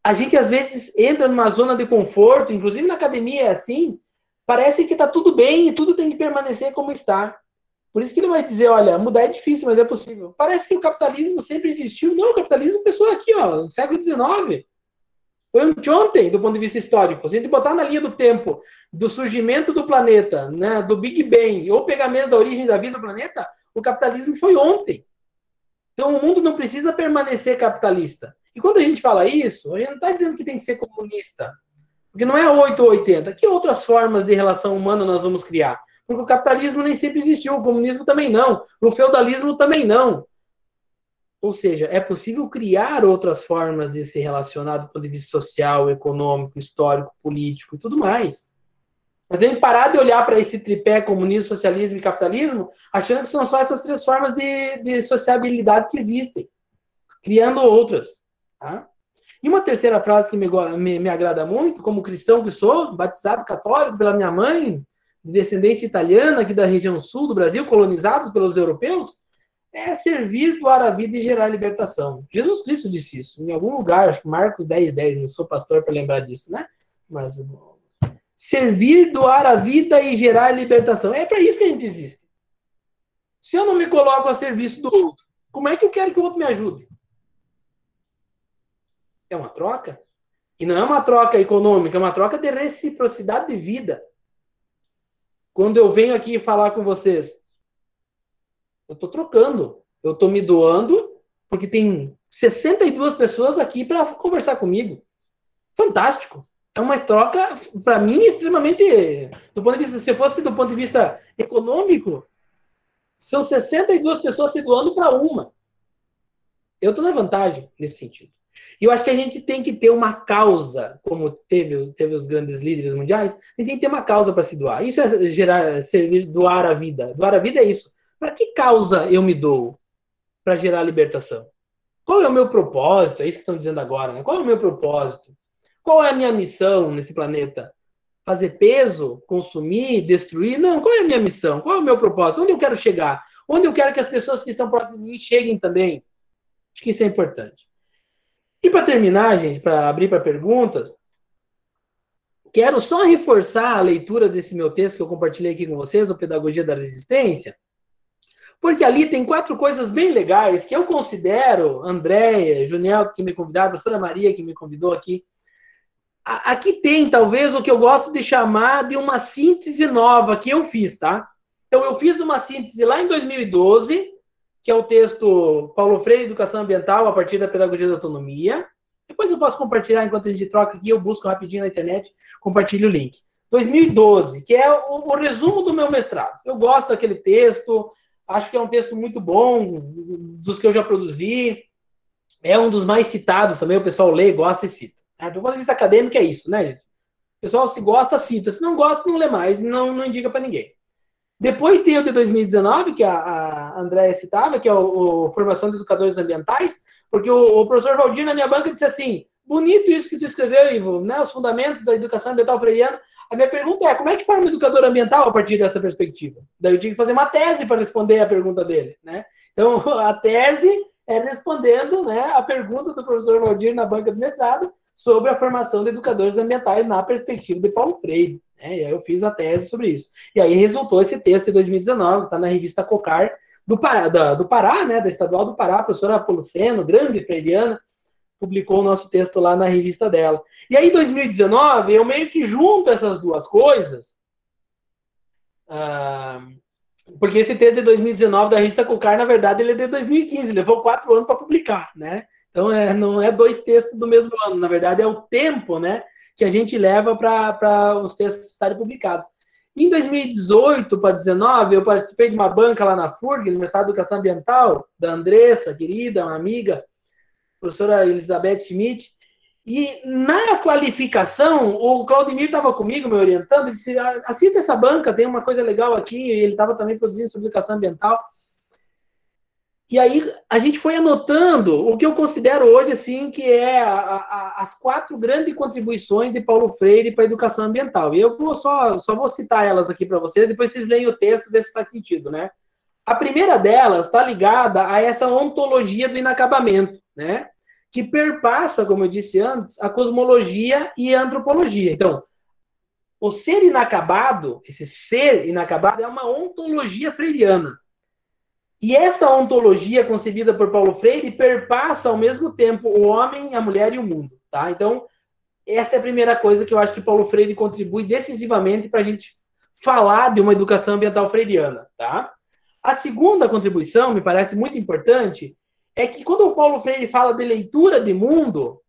A gente, às vezes, entra numa zona de conforto, inclusive na academia é assim, parece que está tudo bem e tudo tem que permanecer como está. Por isso que ele vai dizer, olha, mudar é difícil, mas é possível. Parece que o capitalismo sempre existiu. Não, o capitalismo começou aqui, ó, no século XIX. Foi anteontem, do ponto de vista histórico. Se a gente botar na linha do tempo do surgimento do planeta, né, do Big Bang, ou pegar mesmo da origem da vida do planeta, o capitalismo foi ontem. Então o mundo não precisa permanecer capitalista. E quando a gente fala isso, a gente não está dizendo que tem que ser comunista. Porque não é 8 ou 80. Que outras formas de relação humana nós vamos criar? Porque o capitalismo nem sempre existiu, o comunismo também não, o feudalismo também não. Ou seja, é possível criar outras formas de se relacionar do ponto de vista social, econômico, histórico, político e tudo mais. Mas tem que parar de olhar para esse tripé comunismo, socialismo e capitalismo, achando que são só essas três formas de, de sociabilidade que existem, criando outras. Tá? E uma terceira frase que me, me, me agrada muito, como cristão que sou, batizado católico pela minha mãe, de descendência italiana, aqui da região sul do Brasil, colonizados pelos europeus, é servir, doar a vida e gerar libertação. Jesus Cristo disse isso em algum lugar, acho que Marcos 10, 10, não sou pastor para lembrar disso, né? Mas servir, doar a vida e gerar libertação. É para isso que a gente existe. Se eu não me coloco a serviço do outro, como é que eu quero que o outro me ajude? É uma troca? E não é uma troca econômica, é uma troca de reciprocidade de vida. Quando eu venho aqui falar com vocês, eu estou trocando. Eu estou me doando, porque tem 62 pessoas aqui para conversar comigo. Fantástico. É uma troca, para mim, extremamente. Do ponto de vista, se fosse do ponto de vista econômico, são 62 pessoas se doando para uma. Eu estou na vantagem nesse sentido. E eu acho que a gente tem que ter uma causa, como teve, teve os grandes líderes mundiais, a gente tem que ter uma causa para se doar. Isso é gerar, servir, doar a vida. Doar a vida é isso. Para que causa eu me dou? Para gerar libertação. Qual é o meu propósito? É isso que estão dizendo agora, né? Qual é o meu propósito? Qual é a minha missão nesse planeta? Fazer peso? Consumir? Destruir? Não. Qual é a minha missão? Qual é o meu propósito? Onde eu quero chegar? Onde eu quero que as pessoas que estão próximas de mim cheguem também? Acho que isso é importante. E para terminar, gente, para abrir para perguntas, quero só reforçar a leitura desse meu texto que eu compartilhei aqui com vocês, o Pedagogia da Resistência, porque ali tem quatro coisas bem legais que eu considero, Andréia, Juniel, que me convidaram, a professora Maria, que me convidou aqui. Aqui tem, talvez, o que eu gosto de chamar de uma síntese nova que eu fiz, tá? Então, eu fiz uma síntese lá em 2012, que é o texto Paulo Freire, Educação Ambiental, a partir da Pedagogia da Autonomia. Depois eu posso compartilhar, enquanto a gente troca aqui, eu busco rapidinho na internet, compartilho o link. 2012, que é o, o, resumo do meu mestrado. Eu gosto daquele texto, acho que é um texto muito bom, dos que eu já produzi. É um dos mais citados também, o pessoal lê, gosta e cita. Do ponto de vista acadêmico é isso, né, gente? O pessoal se gosta, cita. Se não gosta, não lê mais, não, não indica para ninguém. Depois tem o de 2019, que a, a Andréia citava, que é o, o, Formação de Educadores Ambientais, porque o, o, professor Valdir na minha banca disse assim, bonito isso que tu escreveu, Ivo, né, os fundamentos da educação ambiental freiana. A minha pergunta é, como é que forma um educador ambiental a partir dessa perspectiva? Daí eu tive que fazer uma tese para responder a pergunta dele, né? Então, a tese é respondendo né, a pergunta do professor Valdir na banca do mestrado sobre a formação de educadores ambientais na perspectiva de Paulo Freire. Né? E aí eu fiz a tese sobre isso. E aí resultou esse texto em 2019, que está na revista Cocar do, da, do Pará, né, da Estadual do Pará, a professora Apoluceno, grande freiriana, publicou o nosso texto lá na revista dela. E aí, em 2019, eu meio que junto essas duas coisas, ah, porque esse texto de 2019 da revista Cocar, na verdade, ele é de 2015, levou quatro anos para publicar, né? Então, é, não é dois textos do mesmo ano, na verdade, é o tempo né, que a gente leva para os textos estarem publicados. Em 2018 para 2019, eu participei de uma banca lá na FURG, Universidade de Educação Ambiental, da Andressa, querida, uma amiga, professora Elizabeth Schmidt, E na qualificação, o Claudemir estava comigo, me orientando, disse, ah, assista essa banca, tem uma coisa legal aqui, ele estava também produzindo sobre educação ambiental. E aí a gente foi anotando o que eu considero hoje assim que é a, a, as quatro grandes contribuições de Paulo Freire para a educação ambiental. E eu vou só, só vou citar elas aqui para vocês, depois vocês leem o texto vê se faz sentido, né? A primeira delas está ligada a essa ontologia do inacabamento, né? Que perpassa, como eu disse antes, a cosmologia e a antropologia. Então, o ser inacabado, esse ser inacabado, é uma ontologia freiriana. E essa ontologia concebida por Paulo Freire perpassa ao mesmo tempo o homem, a mulher e o mundo. Tá? Então, essa é a primeira coisa que eu acho que Paulo Freire contribui decisivamente para a gente falar de uma educação ambiental freiriana. Tá? A segunda contribuição, me parece muito importante, é que quando o Paulo Freire fala de leitura de mundo,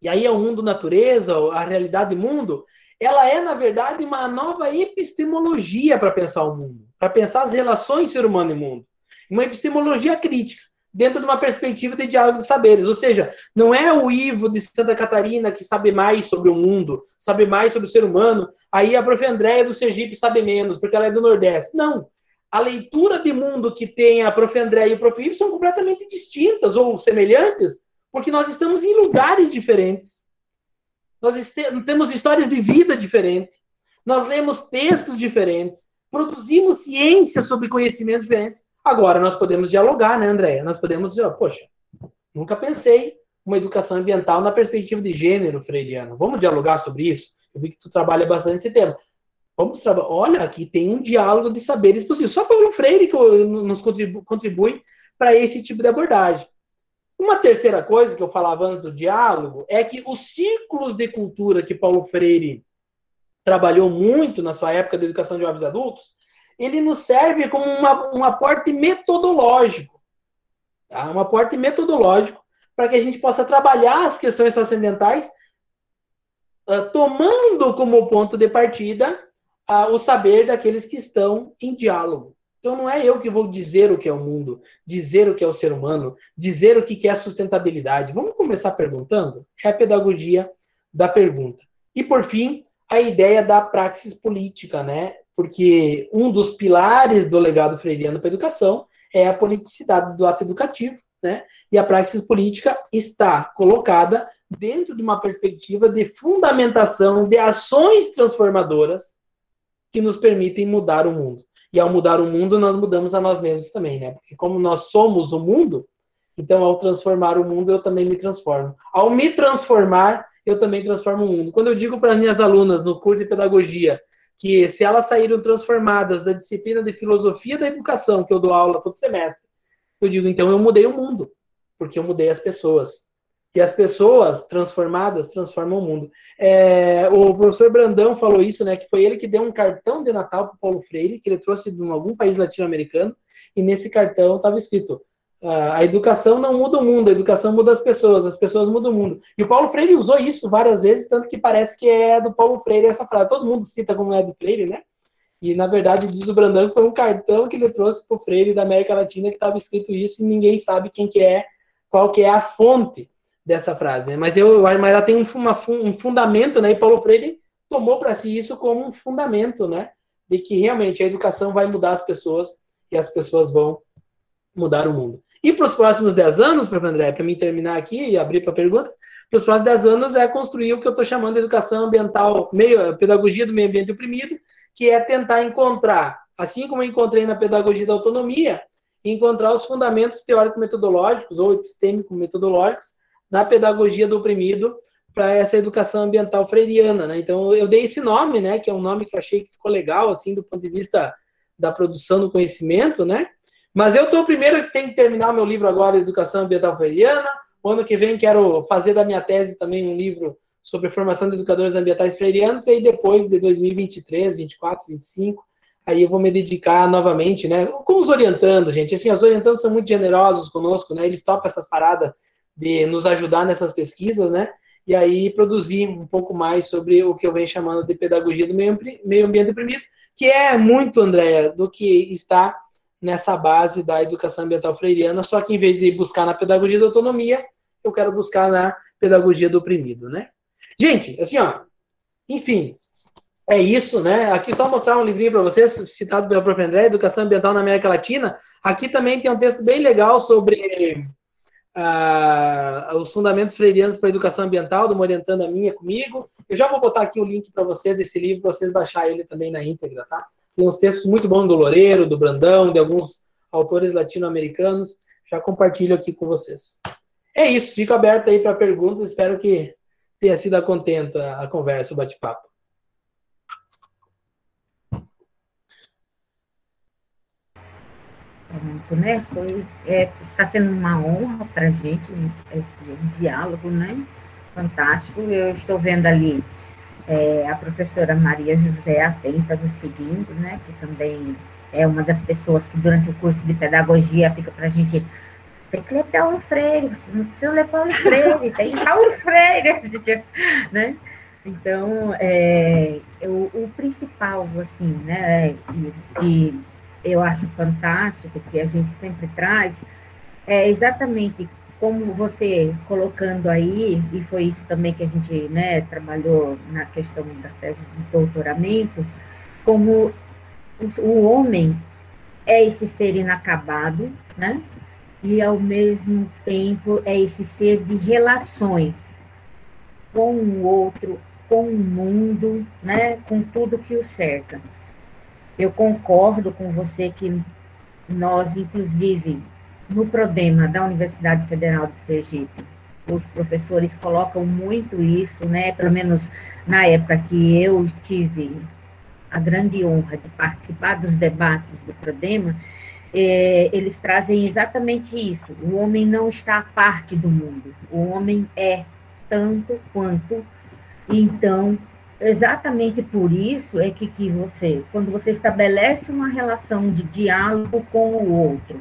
e aí é o mundo natureza, a realidade do mundo, ela é, na verdade, uma nova epistemologia para pensar o mundo para pensar as relações ser humano e mundo. Uma epistemologia crítica, dentro de uma perspectiva de diálogo de saberes. Ou seja, não é o Ivo de Santa Catarina que sabe mais sobre o mundo, sabe mais sobre o ser humano, aí a prof. Andréia do Sergipe sabe menos, porque ela é do Nordeste. Não. A leitura de mundo que tem a prof. Andréia e o prof. Ivo são completamente distintas ou semelhantes, porque nós estamos em lugares diferentes. Nós temos histórias de vida diferentes. Nós lemos textos diferentes produzimos ciência sobre conhecimentos diferentes. Agora nós podemos dialogar, né, Andréia? Nós podemos dizer, poxa, nunca pensei uma educação ambiental na perspectiva de gênero freiriana. Vamos dialogar sobre isso? Eu vi que tu trabalha bastante esse tema. Vamos trabalhar. Olha, aqui tem um diálogo de saberes possível. Só Paulo Freire que nos contribui, contribui para esse tipo de abordagem. Uma terceira coisa que eu falava antes do diálogo é que os círculos de cultura que Paulo Freire trabalhou muito na sua época de educação de jovens adultos, ele nos serve como uma, um aporte metodológico. Tá? Um aporte metodológico para que a gente possa trabalhar as questões socioambientais uh, tomando como ponto de partida o saber daqueles que estão em diálogo. Então não é eu que vou dizer o que é o mundo, dizer o que é o ser humano, dizer o que é a sustentabilidade. Vamos começar perguntando? É a pedagogia da pergunta. E por fim, a ideia da praxis política, né? Porque um dos pilares do legado freiriano para a educação é a politicidade do ato educativo, né? E a praxis política está colocada dentro de uma perspectiva de fundamentação de ações transformadoras que nos permitem mudar o mundo. E ao mudar o mundo, nós mudamos a nós mesmos também, né? Porque como nós somos o mundo, então ao transformar o mundo, eu também me transformo. Ao me transformar, eu também transformo o mundo. Quando eu digo para minhas alunas no curso de pedagogia que se elas saíram transformadas da disciplina de filosofia da educação, que eu dou aula todo semestre, eu digo, então eu mudei o mundo, porque eu mudei as pessoas. E as pessoas transformadas transformam o mundo. É, o professor Brandão falou isso, né? Que foi ele que deu um cartão de Natal para Paulo Freire, que ele trouxe de algum país latino-americano, e nesse cartão estava escrito: a educação não muda o mundo, a educação muda as pessoas, as pessoas mudam o mundo. E o Paulo Freire usou isso várias vezes, tanto que parece que é do Paulo Freire essa frase. Todo mundo cita como é do Freire, né? E na verdade diz o Brandão que foi um cartão que ele trouxe para o Freire da América Latina que estava escrito isso e ninguém sabe quem que é, qual que é a fonte dessa frase. Né? Mas eu, mas ela tem um, uma, um fundamento, né? E Paulo Freire tomou para si isso como um fundamento, né? De que realmente a educação vai mudar as pessoas e as pessoas vão mudar o mundo. E para os próximos 10 anos, para André, para mim terminar aqui e abrir para perguntas, para os próximos 10 anos é construir o que eu estou chamando de educação ambiental, meio, pedagogia do meio ambiente oprimido, que é tentar encontrar, assim como eu encontrei na pedagogia da autonomia, encontrar os fundamentos teórico-metodológicos ou epistêmico-metodológicos na pedagogia do oprimido para essa educação ambiental freiriana, né? Então eu dei esse nome, né, que é um nome que eu achei que ficou legal assim do ponto de vista da produção do conhecimento, né? Mas eu estou primeiro que tenho que terminar meu livro agora, Educação Ambiental Freiriana. O ano que vem quero fazer da minha tese também um livro sobre formação de educadores ambientais freirianos. E aí depois de 2023, 24, 25, aí eu vou me dedicar novamente, né? Com os orientando, gente. Assim, os orientandos são muito generosos conosco, né? Eles topam essas paradas de nos ajudar nessas pesquisas, né? E aí produzir um pouco mais sobre o que eu venho chamando de pedagogia do meio, ambiente deprimido, que é muito, Andréia, do que está nessa base da educação ambiental freiriana, só que em vez de buscar na pedagogia da autonomia, eu quero buscar na pedagogia do oprimido, né? Gente, assim, ó, enfim, é isso, né? Aqui só mostrar um livrinho para vocês, citado pela própria André, Educação Ambiental na América Latina. Aqui também tem um texto bem legal sobre uh, os fundamentos freirianos para a educação ambiental, de uma orientanda minha comigo. Eu já vou botar aqui o link para vocês desse livro, para vocês baixar ele também na íntegra, tá? Tem uns textos muito bons do Loureiro, do Brandão, de alguns autores latino-americanos. Já compartilho aqui com vocês. É isso, fico aberto aí para perguntas, espero que tenha sido a contenta a conversa, o bate-papo. Pronto, né? Foi, é, está sendo uma honra para a gente esse diálogo, né? Fantástico. Eu estou vendo ali é, a professora Maria José Atenta nos seguindo, né? Que também é uma das pessoas que durante o curso de pedagogia fica para a gente tem que ler Paulo Freire, vocês não precisam ler Paulo Freire, tem Paulo Freire, né? Então, é, o, o, principal, assim, né, e, e eu acho fantástico, que a gente sempre traz, é exatamente como você colocando aí, e foi isso também que a gente né, trabalhou na questão da tese de doutoramento, como o homem é esse ser inacabado, né? E ao mesmo tempo é esse ser de relações com o outro, com o mundo, né? Com tudo que o cerca. Eu concordo com você que nós, inclusive, no Prodema da Universidade Federal de Sergipe, os professores colocam muito isso, né? Pelo menos na época que eu tive a grande honra de participar dos debates do Prodema, é, eles trazem exatamente isso. O homem não está à parte do mundo. O homem é tanto quanto. Então, exatamente por isso é que, que você, quando você estabelece uma relação de diálogo com o outro,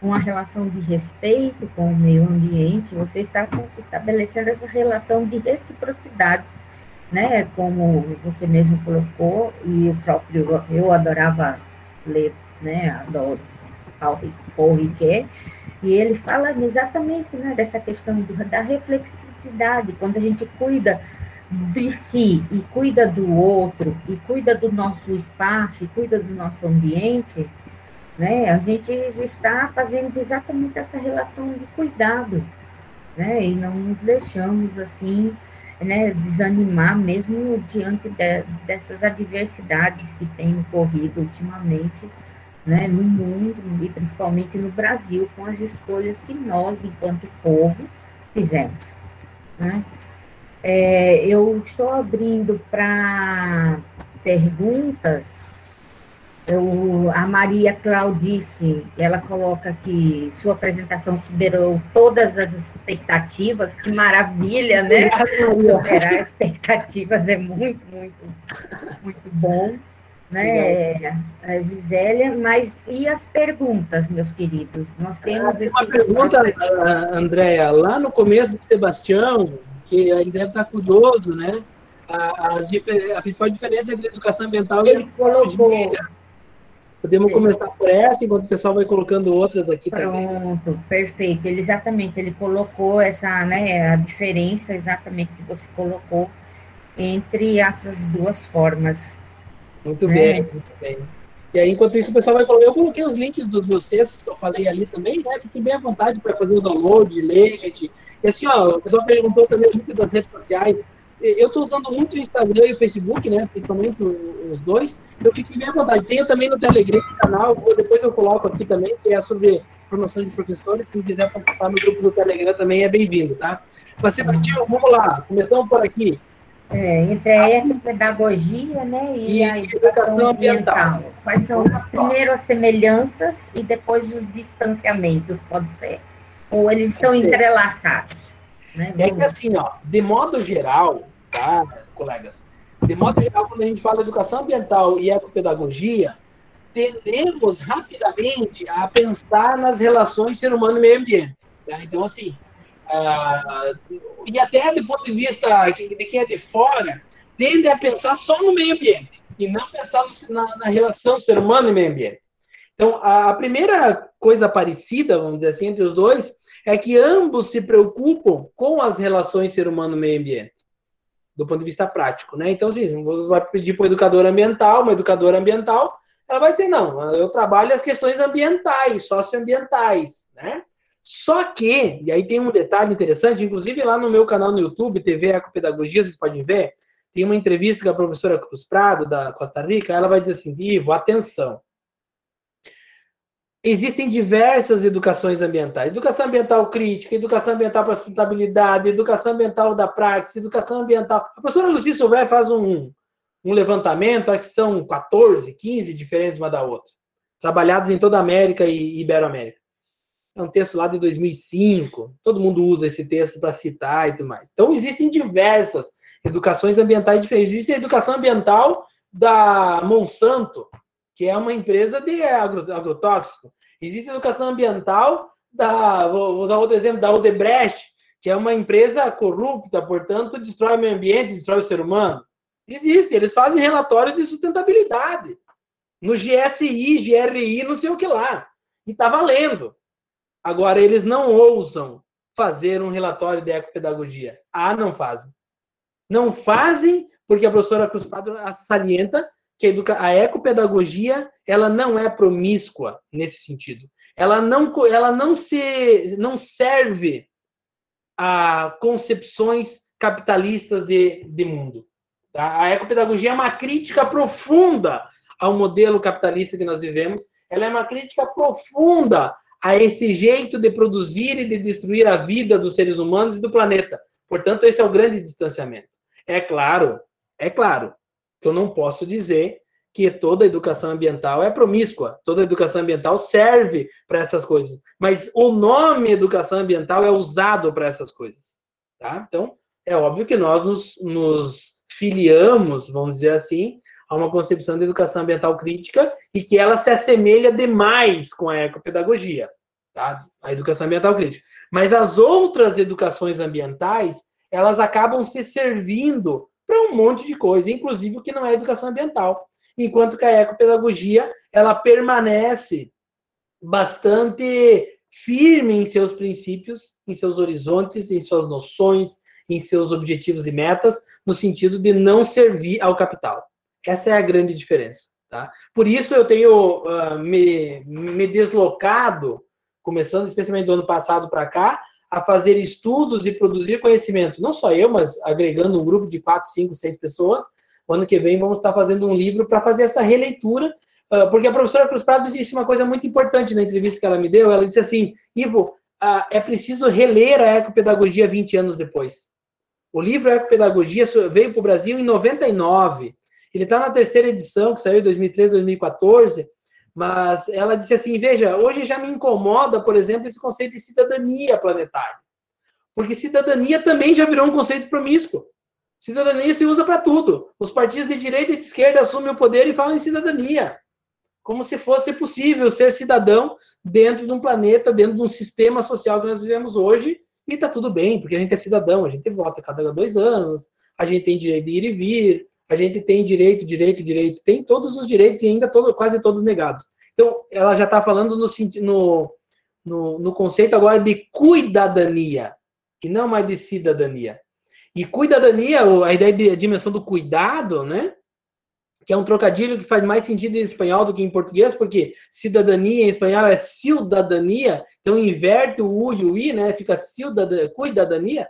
uma relação de respeito com o meio ambiente, você está estabelecendo essa relação de reciprocidade, né? Como você mesmo colocou, e o próprio, eu adorava ler, né? Adoro Paul Riquet, e ele fala exatamente né, dessa questão do, da reflexividade, quando a gente cuida de si e cuida do outro e cuida do nosso espaço e cuida do nosso ambiente, né? A gente está fazendo exatamente essa relação de cuidado, né? E não nos deixamos assim, né, desanimar mesmo diante de, dessas adversidades que têm ocorrido ultimamente, né, no mundo e principalmente no Brasil com as escolhas que nós, enquanto povo, fizemos, né? É, eu estou abrindo para perguntas. Eu, a Maria Claudice, ela coloca que sua apresentação superou todas as expectativas. Que maravilha, né? Superar expectativas é muito, muito, muito bom. Né, a Gisélia, mas e as perguntas, meus queridos? Nós temos ah, esse. Uma pergunta, Andréia, lá no começo do Sebastião, que ele deve estar curioso, né? A, a, a, principal diferença entre educação ambiental ele e colocou. Podemos Sim. começar por essa, enquanto o pessoal vai colocando outras aqui Pronto, também. Pronto, perfeito. Ele, exatamente, ele colocou essa, né, a diferença exatamente que você colocou entre essas duas formas. Muito né? bem, muito bem. E aí, enquanto isso, o pessoal vai colocar. Eu coloquei os links dos meus textos que eu falei ali também, né? Fiquem bem à vontade para fazer o download, ler, gente. E assim, ó, o pessoal perguntou também o link das redes sociais. Eu estou usando muito o Instagram e o Facebook, né? Principalmente os dois. Eu fiquei bem à vontade. Tenho também no Telegram canal, depois eu coloco aqui também, que é sobre formação de professores. Quem quiser participar no grupo do Telegram também é bem-vindo, tá? Mas, Sebastião, vamos lá. Começamos por aqui. É, entre a ecopedagogia né, e, e a educação ambiental. ambiental. Quais são as primeiras semelhanças e depois os distanciamentos, pode ser? Ou eles estão entrelaçados? Né? É que assim, ó, de modo geral, tá, colegas? De modo geral, quando a gente fala educação ambiental e ecopedagogia, tendemos rapidamente a pensar nas relações ser humano e meio ambiente. Tá? Então, assim, Uh, e até do ponto de vista de quem é de fora, tende a pensar só no meio ambiente e não pensar na, na relação ser humano e meio ambiente. Então, a, a, primeira coisa parecida, vamos dizer assim, entre os dois é que ambos se preocupam com as relações ser humano-meio ambiente, do ponto de vista prático, né? Então, assim, você vai pedir para o educador ambiental, uma educadora ambiental, ela vai dizer, não, eu trabalho as questões ambientais, socioambientais, né? Só que, e aí tem um detalhe interessante, inclusive lá no meu canal no YouTube, TV Ecopedagogia, vocês podem ver, tem uma entrevista com a professora Cruz Prado, da Costa Rica, ela vai dizer assim, Ivo, atenção, Existem diversas educações ambientais. Educação ambiental crítica, educação ambiental para sustentabilidade, educação ambiental da prática, educação ambiental. A professora Lucia Silvé faz um, um levantamento, acho que são 14, 15 diferentes uma da outra, trabalhados em toda a América e Iberoamérica. É um texto lá de 2005, todo mundo usa esse texto para citar e tudo mais. Então, existem diversas educações ambientais diferentes. Existe a educação ambiental da Monsanto, que é uma empresa de agro, agrotóxico. Existe educação ambiental da, vou usar outro exemplo, da Odebrecht, que é uma empresa corrupta, portanto, destrói o meio ambiente, destrói o ser humano. Existe, eles fazem relatórios de sustentabilidade. No GSI, GRI, não sei o que lá. E está valendo. Agora, eles não ousam fazer um relatório de ecopedagogia. Ah, não fazem. Não fazem porque a professora Cruz Padro salienta que a, a ecopedagogia ela não é promíscua nesse sentido. Ela não, ela não se não serve a concepções capitalistas de, de mundo. Tá? A ecopedagogia é uma crítica profunda ao modelo capitalista que nós vivemos. Ela é uma crítica profunda a esse jeito de produzir e de destruir a vida dos seres humanos e do planeta. Portanto, esse é o grande distanciamento. É claro, é claro que eu não posso dizer que toda educação ambiental é promíscua, toda educação ambiental serve para essas coisas, mas o nome educação ambiental é usado para essas coisas, tá? Então, é óbvio que nós nos, nos filiamos, vamos dizer assim, a uma concepção de educação ambiental crítica e que ela se assemelha demais com a ecopedagogia, tá? A educação ambiental crítica. Mas as outras educações ambientais, elas acabam se servindo para um monte de coisa, inclusive o que não é educação ambiental. Enquanto que a ecopedagogia, ela permanece bastante firme em seus princípios, em seus horizontes, em suas noções, em seus objetivos e metas, no sentido de não servir ao capital. Essa é a grande diferença. Tá? Por isso eu tenho uh, me, me deslocado, começando especialmente do ano passado para cá, a fazer estudos e produzir conhecimento. Não só eu, mas agregando um grupo de quatro, cinco, seis pessoas. O ano que vem vamos estar fazendo um livro para fazer essa releitura, ah, porque a professora Cruz Prado disse uma coisa muito importante na entrevista que ela me deu. Ela disse assim: Ivo, ah, é preciso reler a ecopedagogia 20 anos depois. O livro Ecopedagogia veio para o Brasil em 99. Ele está na terceira edição, que saiu em 2013, 2014. Mas ela disse assim: veja, hoje já me incomoda, por exemplo, esse conceito de cidadania planetária. Porque cidadania também já virou um conceito promíscuo. Cidadania se usa para tudo. Os partidos de direita e de esquerda assumem o poder e falam em cidadania. Como se fosse possível ser cidadão dentro de um planeta, dentro de um sistema social que nós vivemos hoje. E está tudo bem, porque a gente é cidadão, a gente vota cada dois anos, a gente tem direito de ir e vir, a gente tem direito, direito, direito, tem todos os direitos e ainda todo, quase todos negados. Então, ela já está falando no, no, no, no conceito agora de cuidadania, e não mais de cidadania. E cuidadania, a ideia de a dimensão do cuidado, né? Que é um trocadilho que faz mais sentido em espanhol do que em português, porque cidadania em espanhol é cidadania, então inverte o U e o I, né? Fica cidadania, cuidadania,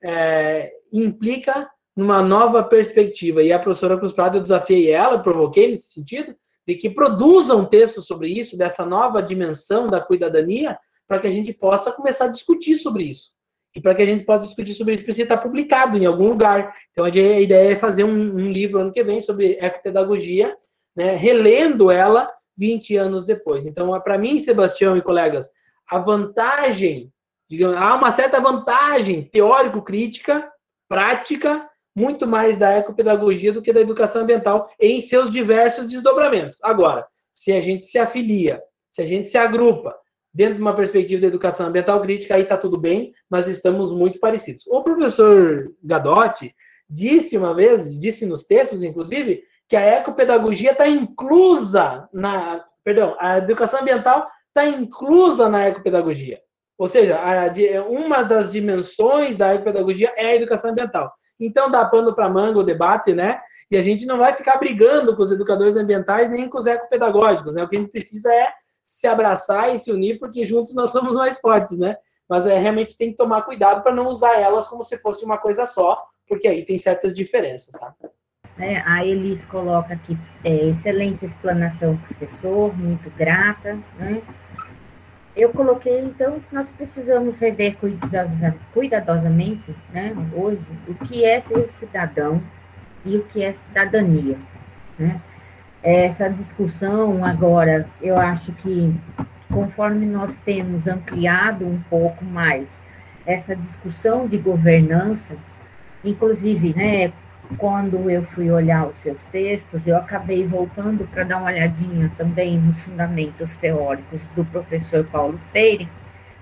é, implica numa nova perspectiva. E a professora Cruz Prado, eu desafiei ela, provoquei nesse sentido, de que produza um texto sobre isso, dessa nova dimensão da cuidadania, para que a gente possa começar a discutir sobre isso. E para que a gente possa discutir sobre isso, precisa estar publicado em algum lugar. Então, a ideia é fazer um, um livro ano que vem sobre ecopedagogia, né, relendo ela 20 anos depois. Então, para mim, Sebastião e colegas, a vantagem, digamos, há uma certa vantagem teórico-crítica, prática, muito mais da ecopedagogia do que da educação ambiental em seus diversos desdobramentos. Agora, se a gente se afilia, se a gente se agrupa dentro de uma perspectiva de educação ambiental crítica, aí está tudo bem, nós estamos muito parecidos. O professor Gadotti disse uma vez, disse nos textos, inclusive, que a ecopedagogia está inclusa na. Perdão, a educação ambiental está inclusa na ecopedagogia. Ou seja, uma das dimensões da ecopedagogia é a educação ambiental. Então dá pano para manga o debate, né? E a gente não vai ficar brigando com os educadores ambientais nem com os ecopedagógicos, né? O que a gente precisa é se abraçar e se unir, porque juntos nós somos mais fortes, né? Mas é, realmente tem que tomar cuidado para não usar elas como se fosse uma coisa só, porque aí tem certas diferenças, tá? É, a Elis coloca aqui, é, excelente explanação, professor, muito grata, né? Eu coloquei, então, que nós precisamos rever cuidadosa, cuidadosamente, né, hoje, o que é ser cidadão e o que é cidadania, né? Essa discussão agora, eu acho que conforme nós temos ampliado um pouco mais essa discussão de governança, inclusive, né, quando eu fui olhar os seus textos, eu acabei voltando para dar uma olhadinha também nos fundamentos teóricos do professor Paulo Freire,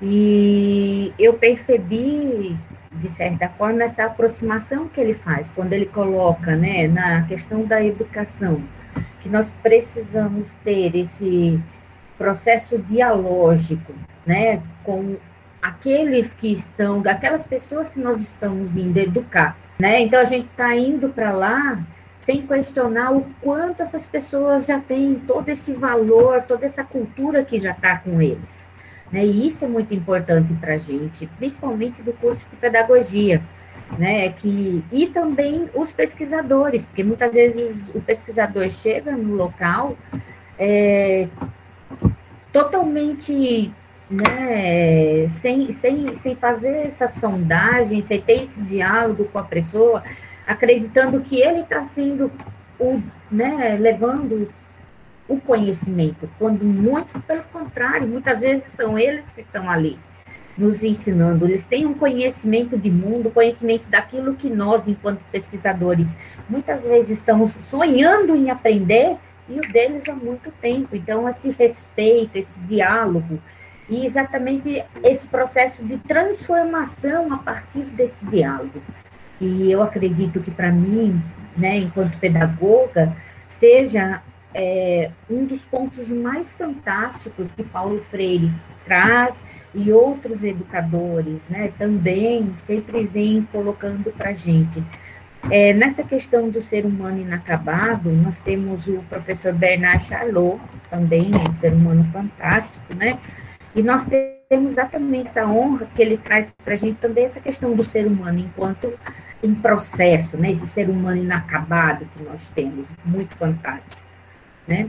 e eu percebi, de certa forma, essa aproximação que ele faz, quando ele coloca né, na questão da educação, que nós precisamos ter esse processo dialógico né, com aqueles que estão, aquelas pessoas que nós estamos indo educar né? Então a gente está indo para lá sem questionar o quanto essas pessoas já têm todo esse valor, toda essa cultura que já está com eles. Né? E isso é muito importante para a gente, principalmente do curso de pedagogia. Né, que, e também os pesquisadores, porque muitas vezes o pesquisador chega no local é, totalmente né, sem, sem, sem fazer essa sondagem, sem ter esse diálogo com a pessoa, acreditando que ele está sendo o, né, levando o conhecimento, quando muito pelo contrário, muitas vezes são eles que estão ali nos ensinando, eles têm um conhecimento de mundo, conhecimento daquilo que nós, enquanto pesquisadores, muitas vezes estamos sonhando em aprender, e o deles há muito tempo. Então, esse respeito, esse diálogo, e exatamente esse processo de transformação a partir desse diálogo. E eu acredito que, para mim, né, enquanto pedagoga, seja é, um dos pontos mais fantásticos que Paulo Freire traz e outros educadores né, também sempre vêm colocando para a gente. É, nessa questão do ser humano inacabado, nós temos o professor Bernard Charlot, também um ser humano fantástico, né? E nós temos exatamente essa honra que ele traz para a gente também, essa questão do ser humano enquanto em processo, né? Esse ser humano inacabado que nós temos, muito fantástico, né?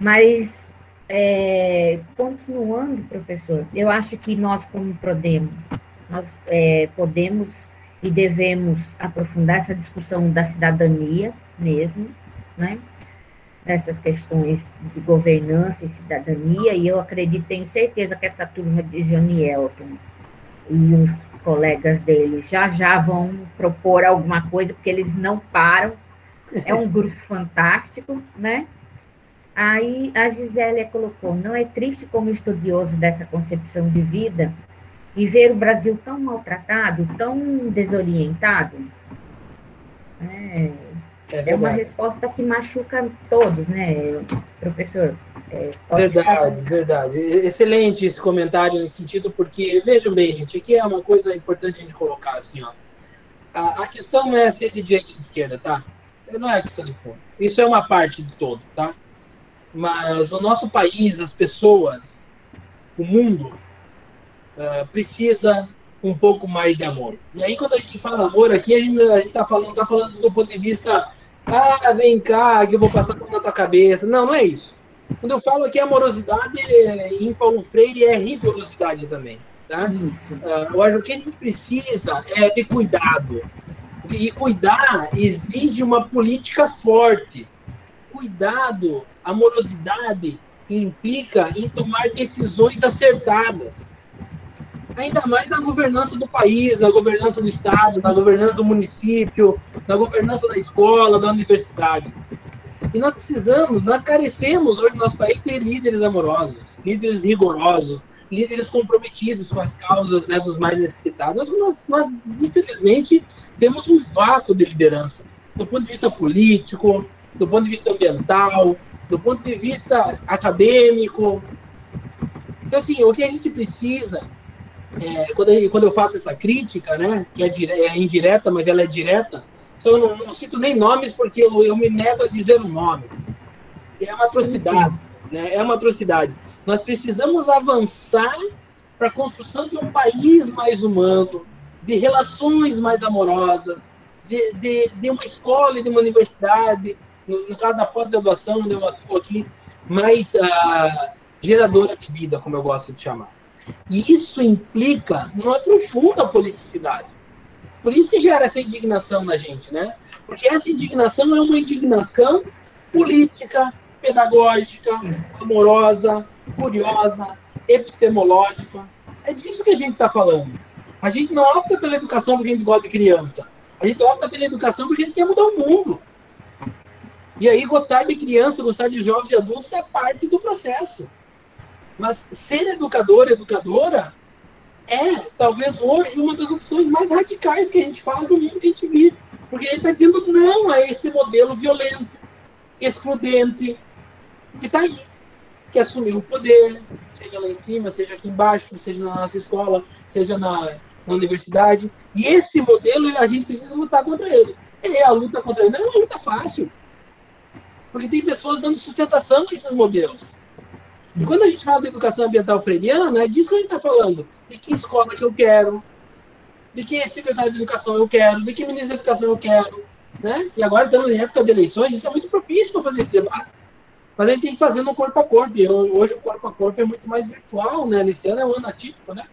Mas, é, continuando, professor, eu acho que nós, como Prodemo, nós é, podemos e devemos aprofundar essa discussão da cidadania mesmo, né? Nessas questões de governança e cidadania, e eu acredito, tenho certeza que essa turma de Johnny Elton e os colegas deles já já vão propor alguma coisa, porque eles não param, é um grupo fantástico, né? Aí a Gisélia colocou, não é triste como estudioso dessa concepção de vida e ver o Brasil tão maltratado, tão desorientado? É, é, é uma resposta que machuca todos, né, professor? É, verdade, falar. verdade. Excelente esse comentário nesse sentido, porque, vejam bem, gente, aqui é uma coisa importante a gente colocar, assim, ó. A, a questão não é ser de direita e de esquerda, tá? Não é questão de fundo. Isso é uma parte do todo, tá? Mas o nosso país, as pessoas, o mundo, uh, precisa um pouco mais de amor. E aí, quando a gente fala amor aqui, a gente, a gente tá falando, tá falando do ponto de vista ah, vem cá, que eu vou passar na tua cabeça. Não, não é isso. Quando eu falo aqui amorosidade em Paulo Freire é rigorosidade também. Tá? Isso. Uh, eu acho que o que a gente precisa é de cuidado. E cuidar exige uma política forte. Cuidado, amorosidade implica em tomar decisões acertadas ainda mais na governança do país, na governança do Estado, na governança do município, na governança da escola, da universidade. E nós precisamos, nós carecemos hoje no nosso país de líderes amorosos, líderes rigorosos, líderes comprometidos com as causas né, dos mais necessitados. Nós, nós, infelizmente, temos um vácuo de liderança, do ponto de vista político, do ponto de vista ambiental, do ponto de vista acadêmico. Então, assim, o que a gente precisa é, quando, eu, quando eu faço essa crítica, né, que é, dire, é indireta, mas ela é direta, só eu não, não cito nem nomes porque eu, eu, me nego a dizer o nome. É uma atrocidade, né? É uma atrocidade. Nós precisamos avançar para a construção de um país mais humano, de relações mais amorosas, de, de, de uma escola e de uma universidade, no, no caso da pós-graduação, onde eu atuo aqui, mais uh, geradora de vida, como eu gosto de chamar. E isso implica uma profunda politicidade. Por isso que gera essa indignação na gente, né? Porque essa indignação é uma indignação política, pedagógica, amorosa, curiosa, epistemológica. É disso que a gente está falando. A gente não opta pela educação porque a gente gosta de criança. A gente opta pela educação porque a gente quer mudar o mundo. E aí, gostar de criança, gostar de jovens e adultos é parte do processo. Mas ser educador, educadora, é talvez hoje uma das opções mais radicais que a gente faz no mundo que a gente vive. Porque a gente está dizendo não a esse modelo violento, excludente, que está aí, que assumiu o poder, seja lá em cima, seja aqui embaixo, seja na nossa escola, seja na, na universidade. E esse modelo a gente precisa lutar contra ele. É a luta contra ele não é uma luta fácil. Porque tem pessoas dando sustentação a esses modelos. E quando a gente fala de educação ambiental freiriana, é disso que a gente está falando. De que escola que eu quero, de que secretário de educação eu quero, de que ministro da educação eu quero. Né? E agora estamos em época de eleições, isso é muito propício para fazer esse debate. Mas a gente tem que fazer no corpo a corpo. E hoje o corpo a corpo é muito mais virtual, né? Nesse ano é um ano atípico, né?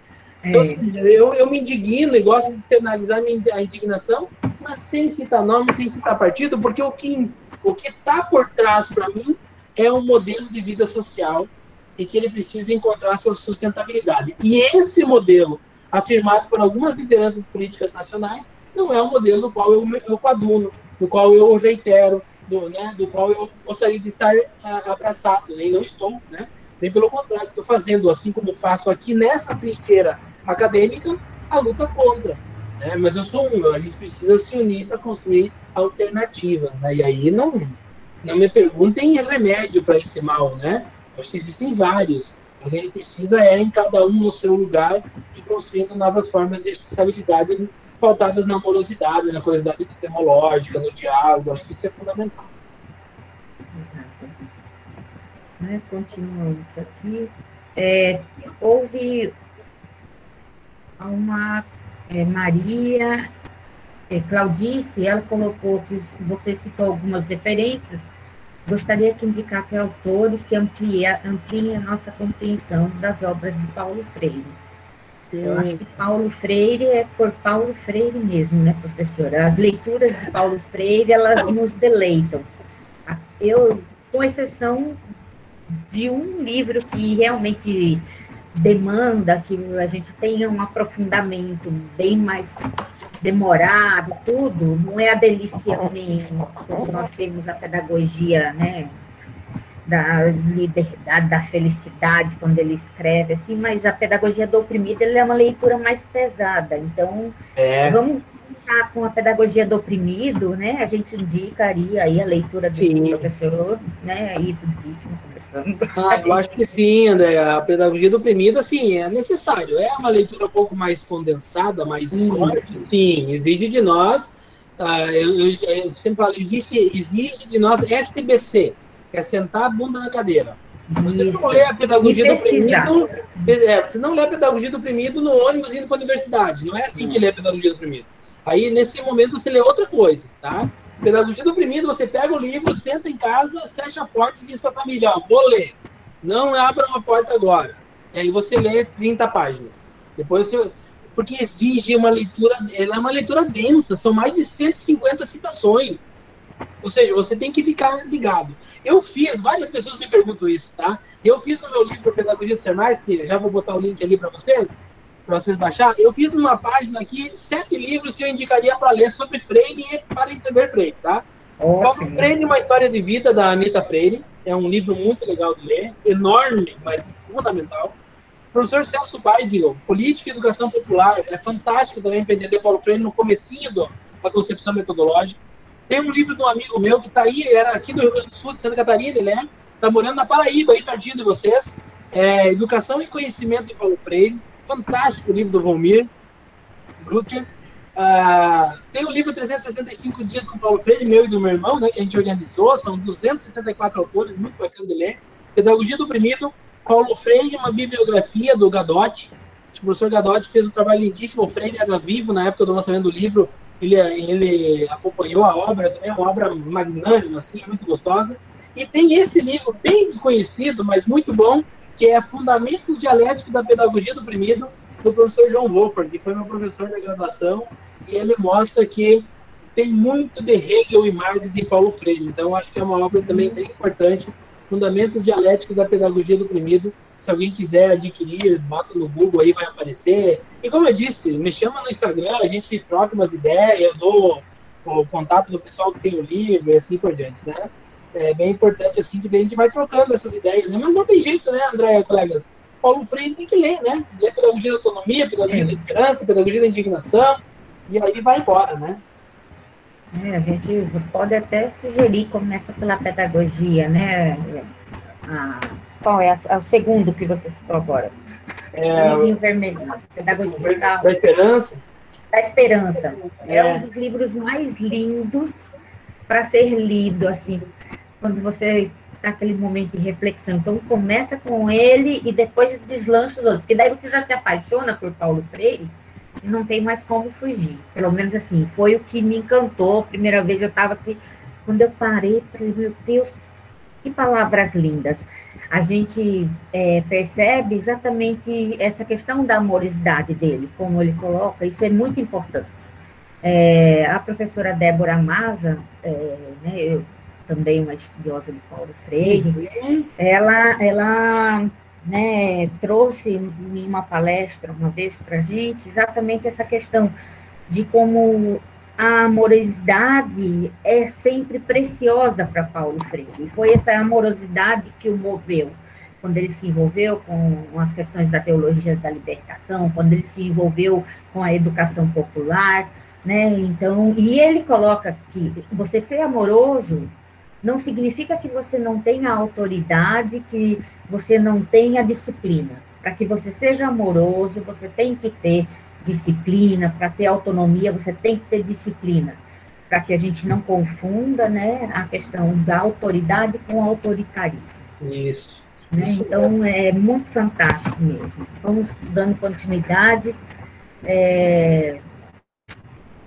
Então, é. assim, eu, eu me indigno e gosto de externalizar a indignação, mas sem citar nome, sem citar partido, porque o que o que está por trás para mim é um modelo de vida social e que ele precisa encontrar sua sustentabilidade. E esse modelo, afirmado por algumas lideranças políticas nacionais, não é um modelo do qual eu, eu coaduno, do qual eu reitero, do, né, do qual eu gostaria de estar a, abraçado, nem não estou, né? Bem pelo contrário, estou fazendo, assim como faço aqui nessa trincheira acadêmica, a luta contra. Né? Mas eu sou um, a gente precisa se unir para construir alternativas. Né? E aí não, não me perguntem remédio para esse mal, né? Acho que existem vários. A gente precisa é em cada um no seu lugar e construindo novas formas de responsabilidade pautadas na amorosidade, na curiosidade epistemológica, no diálogo. Acho que isso é fundamental. Exato. Né, continuando isso aqui, é, houve uma é, Maria é, Claudice, ela colocou que você citou algumas referências Gostaria que indicasse autores que ampliem, ampliem a nossa compreensão das obras de Paulo Freire. Eu acho que Paulo Freire é por Paulo Freire mesmo, né, professora? As leituras de Paulo Freire, elas nos deleitam. Eu, com exceção de um livro que realmente demanda que a gente tenha um aprofundamento bem mais demorado, tudo, não é a delícia mesmo, como nós temos a pedagogia, né, da liberdade, da felicidade, quando ele escreve, assim, mas a pedagogia do oprimido, ele é uma leitura mais pesada, então, é. vamos com a pedagogia do oprimido, né, a gente indicaria aí a leitura do Sim. professor, né, Ivo Dickman, ah, eu acho que sim, André. A pedagogia do oprimido, assim, é necessário. É uma leitura um pouco mais condensada, mais Isso. forte. Sim, exige de nós. Uh, eu, eu, eu, sempre falo, exige, exige de nós SBC, é sentar a bunda na cadeira. Você Isso. não lê a pedagogia do oprimido. É, você não lê a pedagogia do oprimido no ônibus indo para a universidade. Não é assim hum. que lê a pedagogia do oprimido. Aí, nesse momento, você lê outra coisa, tá? Pedagogia do oprimido, você pega o livro, senta em casa, fecha a porta e diz para a família, ó, vou ler. Não abra uma porta agora. E aí você lê 30 páginas. Depois você... Porque exige uma leitura, ela é uma leitura densa, são mais de 150 citações. Ou seja, você tem que ficar ligado. Eu fiz, várias pessoas me perguntam isso, tá? Eu fiz no meu livro Pedagogia de Ser Mais, que já vou botar o link ali para vocês, para vocês baixar, eu fiz numa página aqui sete livros que eu indicaria para ler sobre Freire e para entender Freire, tá? Ótimo. Freire, uma história de vida da Anitta Freire, é um livro muito legal de ler, enorme, mas fundamental. Professor Celso Baizio, Política e Educação Popular, é fantástico também para entender Paulo Freire no comecinho do, da concepção metodológica. Tem um livro de um amigo meu que está aí, era aqui do Rio Grande do Sul, de Santa Catarina, ele é, está morando na Paraíba, aí pertinho de vocês. É, Educação e Conhecimento de Paulo Freire fantástico livro do Volmir Brucker. Uh, tem o livro 365 Dias com Paulo Freire, meu e do meu irmão, né, que a gente organizou. São 274 autores, muito bacana de ler. Pedagogia do Oprimido, Paulo Freire, uma bibliografia do Gadotti. O professor Gadotti fez um trabalho lindíssimo. O Freire era vivo na época do lançamento do livro. Ele, ele acompanhou a obra, também é uma obra magnânima, assim, muito gostosa. E tem esse livro, bem desconhecido, mas muito bom, que é Fundamentos Dialéticos da Pedagogia do Oprimido, do professor João Wolford, que foi meu professor da graduação, e ele mostra que tem muito de Hegel e Marx em Paulo Freire. Então, acho que é uma obra também bem importante, Fundamentos Dialéticos da Pedagogia do Oprimido. Se alguém quiser adquirir, bota no Google aí, vai aparecer. E como eu disse, me chama no Instagram, a gente troca umas ideias, eu dou o contato do pessoal que tem o livro e assim por diante, né? É bem importante assim que a gente vai trocando essas ideias, né? Mas não tem jeito, né, André, colegas? Paulo Freire tem que ler, né? Ler pedagogia da autonomia, pedagogia é. da esperança, pedagogia da indignação, e aí vai embora, né? É, a gente pode até sugerir, começa pela pedagogia, né? Ah, qual é a, o segundo que você citou agora? É, o vermelho, pedagogia da, da esperança. Da esperança. É. é um dos livros mais lindos para ser lido, assim, quando você tá aquele momento de reflexão. Então, começa com ele e depois deslancha os outros. Porque daí você já se apaixona por Paulo Freire e não tem mais como fugir. Pelo menos assim, foi o que me encantou. A primeira vez eu estava assim, quando eu parei, falei, meu Deus, que palavras lindas. A gente é, percebe exatamente essa questão da amorosidade dele, como ele coloca, isso é muito importante. É, a professora Débora Maza, é, né, eu também uma estudiosa de Paulo Freire, uhum. ela, ela né, trouxe em uma palestra uma vez para a gente exatamente essa questão de como a amorosidade é sempre preciosa para Paulo Freire. E foi essa amorosidade que o moveu quando ele se envolveu com as questões da teologia da libertação, quando ele se envolveu com a educação popular, né? Então, e ele coloca que você ser amoroso não significa que você não tenha autoridade, que você não tenha disciplina. Para que você seja amoroso, você tem que ter disciplina, para ter autonomia, você tem que ter disciplina. Para que a gente não confunda né, a questão da autoridade com autoritarismo. Isso. Né? Isso então, é muito fantástico mesmo. Vamos dando continuidade. É,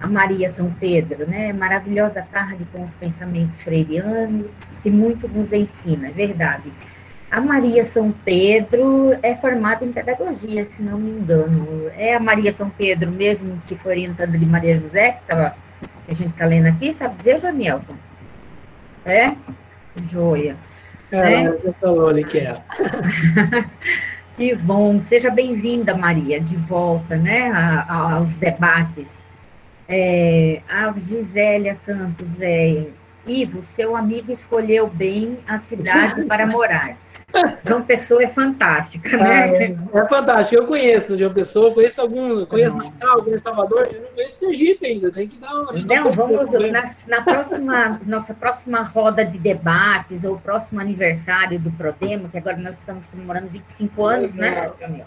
a Maria São Pedro, né? Maravilhosa tarde com os pensamentos freirianos, que muito nos ensina, é verdade. A Maria São Pedro é formada em pedagogia, se não me engano. É a Maria São Pedro mesmo que foi orientando de Maria José, que, tava, que a gente está lendo aqui, sabe dizer, Janelton? É? Joia. É, é? falou ali que é. que bom. Seja bem-vinda, Maria, de volta, né, a, a, aos debates. É, a Gisélia Santos, é, Ivo, seu amigo escolheu bem a cidade para morar. João Pessoa é fantástica, né? Ah, é, é, fantástico. Eu conheço João Pessoa, conheço algum, conheço. Natal, conheço Salvador, eu não conheço Sergipe ainda. Tem que dar uma. Não, vamos na, na, próxima, nossa próxima roda de debates ou próximo aniversário do Prodemo, que agora nós estamos comemorando 25 anos, é, né, Camila?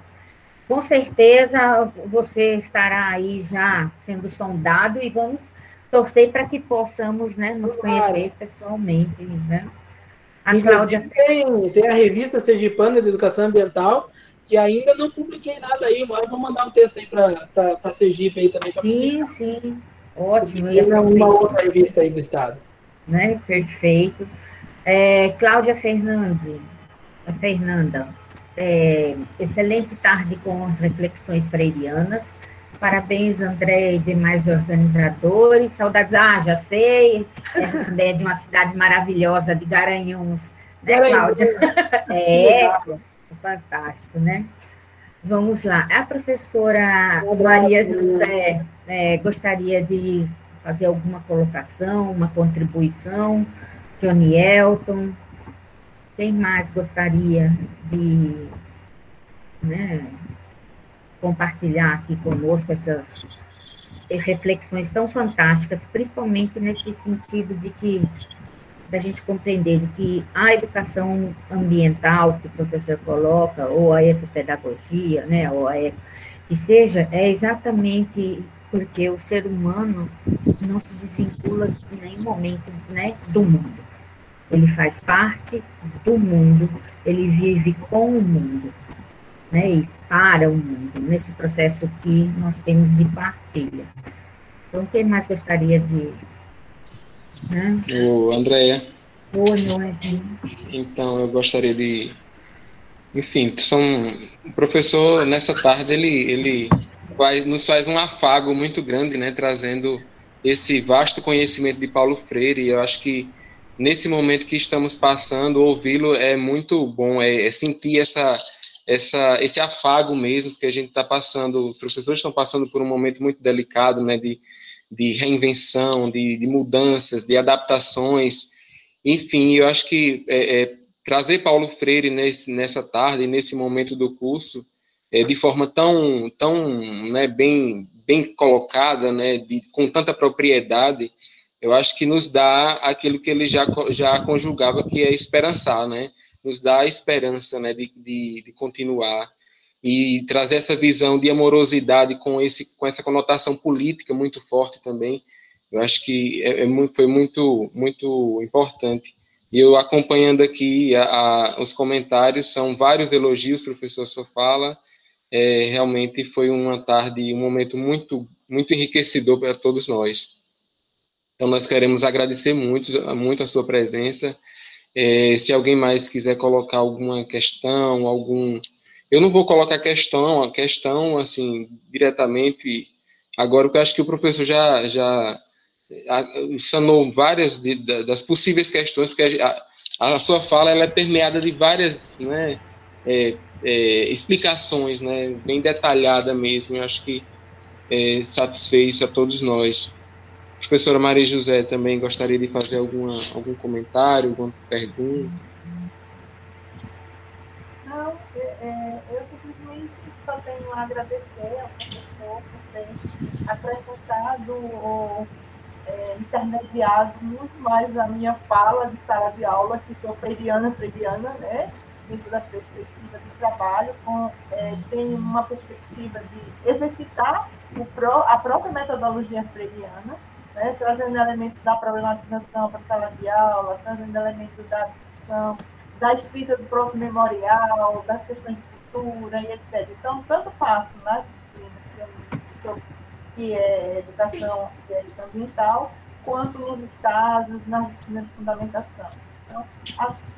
Com certeza você estará aí já sendo sondado e vamos torcer para que possamos né, nos conhecer pessoalmente. Né? A Cláudia. Tem, tem a revista Sergipana de Educação Ambiental, que ainda não publiquei nada aí, mas vou mandar um texto aí para Sergipe aí também. Sim, publicar. sim. Ótimo. Tem uma outra revista aí do Estado. Né? Perfeito. É, Cláudia Fernandes, Fernanda, é, excelente tarde com as reflexões freirianas. Parabéns, André e demais organizadores. Saudades, ah, já sei, é de uma cidade maravilhosa de Garanhuns, né, Cláudia? É, fantástico, né? Vamos lá. A professora Maria José é, gostaria de fazer alguma colocação, uma contribuição. Johnny Elton. Quem mais gostaria de né, compartilhar aqui conosco essas reflexões tão fantásticas, principalmente nesse sentido de que da gente compreender que a educação ambiental que o professor coloca, ou a ecopedagogia, né, ou a que seja, é exatamente porque o ser humano não se desvincula em nenhum momento né, do mundo. Ele faz parte do mundo, ele vive com o mundo, né, e para o mundo, nesse processo que nós temos de partilha. Então, quem mais gostaria de. Né? O Andréia. Oi, Noezinho. Então, eu gostaria de. Enfim, são, o professor, nessa tarde, ele, ele faz, nos faz um afago muito grande, né, trazendo esse vasto conhecimento de Paulo Freire. E eu acho que nesse momento que estamos passando, ouvi-lo é muito bom, é, é, sentir essa, essa, esse afago mesmo que a gente está passando. Os professores estão passando por um momento muito delicado, né, de, de reinvenção, de, de mudanças, de adaptações. Enfim, eu acho que é, é, trazer Paulo Freire nesse, nessa tarde, nesse momento do curso, é, de forma tão, tão né, bem, bem colocada, né, de, com tanta propriedade, eu acho que nos dá aquilo que ele já, já conjugava, que é esperançar, né? Nos dá a esperança né, de, de, de continuar e trazer essa visão de amorosidade com, esse, com essa conotação política muito forte também. Eu acho que é, é foi muito, muito importante. E eu acompanhando aqui a, a, os comentários, são vários elogios, professor Sofala, é, realmente foi uma tarde, um momento muito, muito enriquecedor para todos nós. Então, nós queremos agradecer muito, muito a sua presença. É, se alguém mais quiser colocar alguma questão, algum. Eu não vou colocar questão, a questão, assim, diretamente agora, porque eu acho que o professor já, já sanou várias de, das possíveis questões, porque a, a, sua fala ela é permeada de várias né, é, é, explicações, né, bem detalhada mesmo. Eu acho que satisfez a todos nós. Professora Maria José também gostaria de fazer alguma, algum comentário, alguma pergunta? Não, é, é, eu simplesmente só tenho a agradecer ao professor por ter ou é, intermediado muito mais a minha fala de sala de aula, que sou freiriana, freiriana, né? dentro das perspectivas de trabalho, com, é, tem uma perspectiva de exercitar pró, a própria metodologia freiriana, né, trazendo elementos da problematização para a sala de aula, trazendo elementos da discussão, da escrita do próprio memorial, das questões de cultura e etc. Então, tanto faço nas disciplinas que, é educação ambiental, quanto nos estágios, nas disciplinas de fundamentação. Então,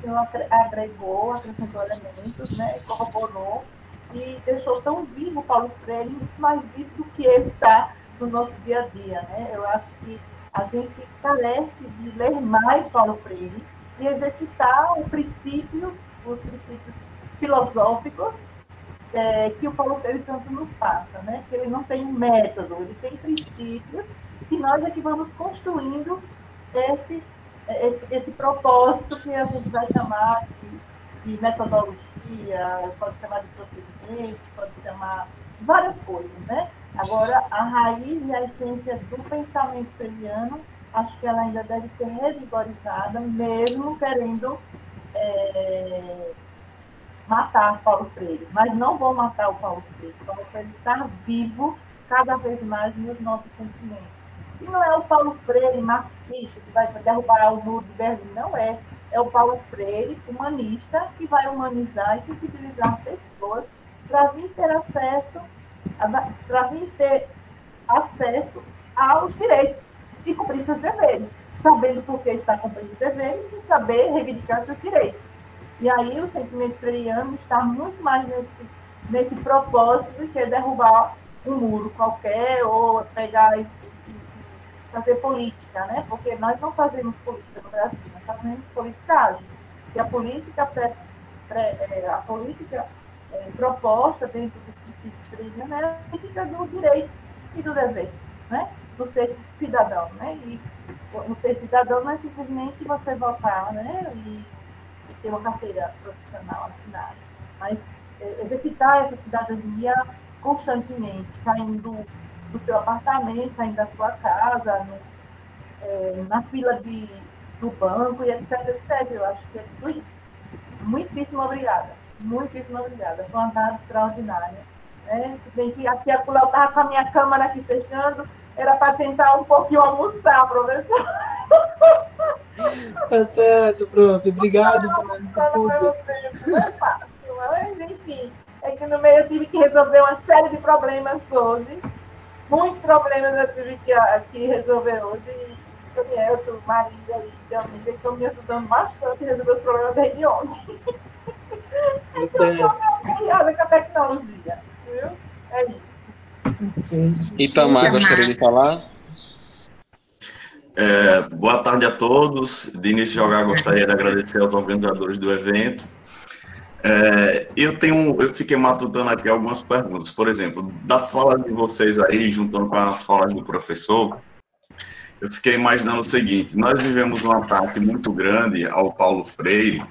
que o agregou, acrescentou elementos, né, corroborou e deixou tão vivo o Paulo Freire, muito mais vivo do que ele está no nosso dia a dia. Né? Eu acho que a gente carece de ler mais Paulo Freire e exercitar os princípios, os princípios filosóficos é, que o Paulo Freire tanto nos passa, né? Que ele não tem um método, ele tem princípios que nós é que vamos construindo esse esse, esse propósito que a gente vai chamar de, de metodologia, pode chamar de procedimento, pode chamar várias coisas, né? Agora, a raiz e a essência do pensamento freiriano, acho que ela ainda deve ser revigorizada, mesmo querendo é, matar Paulo Freire. Mas não vou matar o Paulo Freire. Paulo Freire está vivo cada vez mais nos nossos sentimentos. E não é o Paulo Freire marxista que vai derrubar o muro de Berlim, não é. É o Paulo Freire humanista que vai humanizar e sensibilizar pessoas para vir ter acesso, para vir ter acesso aos direitos e cumprir seus deveres, sabendo por que está cumprindo os deveres e saber reivindicar seus direitos. E aí o sentimento freiriano está muito mais nesse, nesse propósito de que derrubar um muro qualquer ou pegar fazer política, né? Porque nós não fazemos política no Brasil, nós fazemos politicagem. E a política, pré, pré, é, a política é, proposta dentro dos princípios freirianos é a política do direito e do dever, né? Do ser cidadão, né? E o ser cidadão não é simplesmente você votar, né? E, ter uma carteira profissional assinada, mas exercitar essa cidadania constantemente, saindo do seu apartamento, saindo da sua casa, no, é, na fila de, do banco e etc, etc. Eu acho que é tudo isso. Muitíssimo obrigada. Muitíssimo obrigada. Foi uma tarde extraordinária. É, se bem que aqui a eu estava com a minha câmera aqui fechando, era para tentar um pouquinho almoçar, professor. Tá certo, prof. Obrigado por tudo. Não é fácil, mas enfim. É que no meio eu tive que resolver uma série de problemas hoje. Muitos problemas eu tive que, que resolver hoje. Daniel, Maria e Amiga estão me ajudando bastante a resolver os problemas desde ontem. É eu estou com a tecnologia, viu? É isso. Okay. Itamar, gostaria de falar? É, boa tarde a todos. De início de jogar, gostaria de agradecer aos organizadores do evento. É, eu tenho, eu fiquei matutando aqui algumas perguntas. Por exemplo, da fala de vocês aí, juntando com as falas do professor, eu fiquei imaginando o seguinte: nós vivemos um ataque muito grande ao Paulo Freire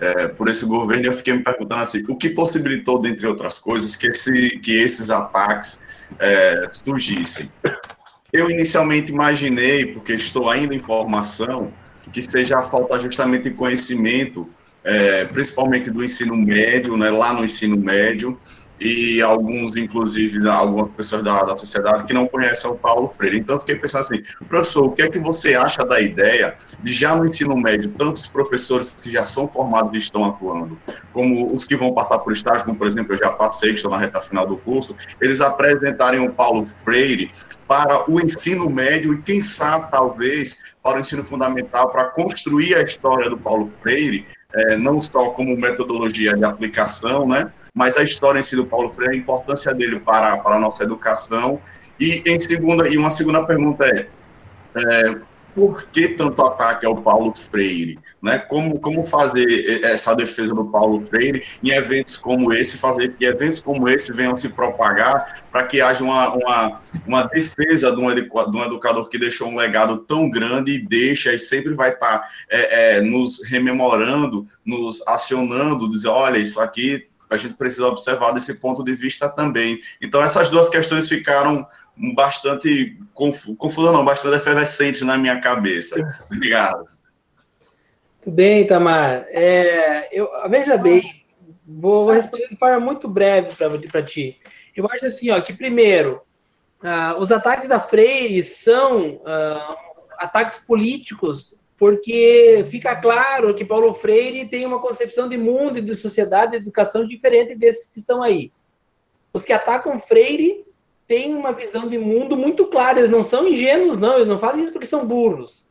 é, por esse governo. Eu fiquei me perguntando assim, o que possibilitou, dentre outras coisas, que, esse, que esses ataques é, surgissem? Eu inicialmente imaginei, porque estou ainda em formação, que seja a falta justamente de conhecimento, é, principalmente do ensino médio, né, lá no ensino médio, e alguns, inclusive, algumas pessoas da, da sociedade que não conhecem o Paulo Freire. Então, eu fiquei pensando assim, professor, o que é que você acha da ideia de já no ensino médio, tantos professores que já são formados e estão atuando, como os que vão passar por estágio, como, por exemplo, eu já passei, que estou na reta final do curso, eles apresentarem o Paulo Freire para o ensino médio e, quem sabe, talvez, para o ensino fundamental, para construir a história do Paulo Freire, é, não só como metodologia de aplicação, né, mas a história em si do Paulo Freire, a importância dele para, para a nossa educação. E, em segunda, e uma segunda pergunta é, é por que tanto ataque ao Paulo Freire? Né? Como, como fazer essa defesa do Paulo Freire em eventos como esse, fazer que eventos como esse venham se propagar para que haja uma, uma, uma defesa de um, de um, educador que deixou um legado tão grande e deixa e sempre vai estar tá, é, é, nos rememorando, nos acionando, dizer, olha, isso aqui a gente precisa observar desse ponto de vista também. Então, essas duas questões ficaram bastante confusas, não, bastante efervescentes na minha cabeça. Obrigado. Muito bem, Tamar. É, eu, veja bem, vou, responder de forma muito breve para ti. Eu acho assim, ó, que primeiro, uh, os ataques da Freire são uh, ataques políticos porque fica claro que Paulo Freire tem uma concepção de mundo e de sociedade de educação diferente desses que estão aí. Os que atacam Freire têm uma visão de mundo muito clara, eles não são ingênuos, não, eles não fazem isso porque são burros.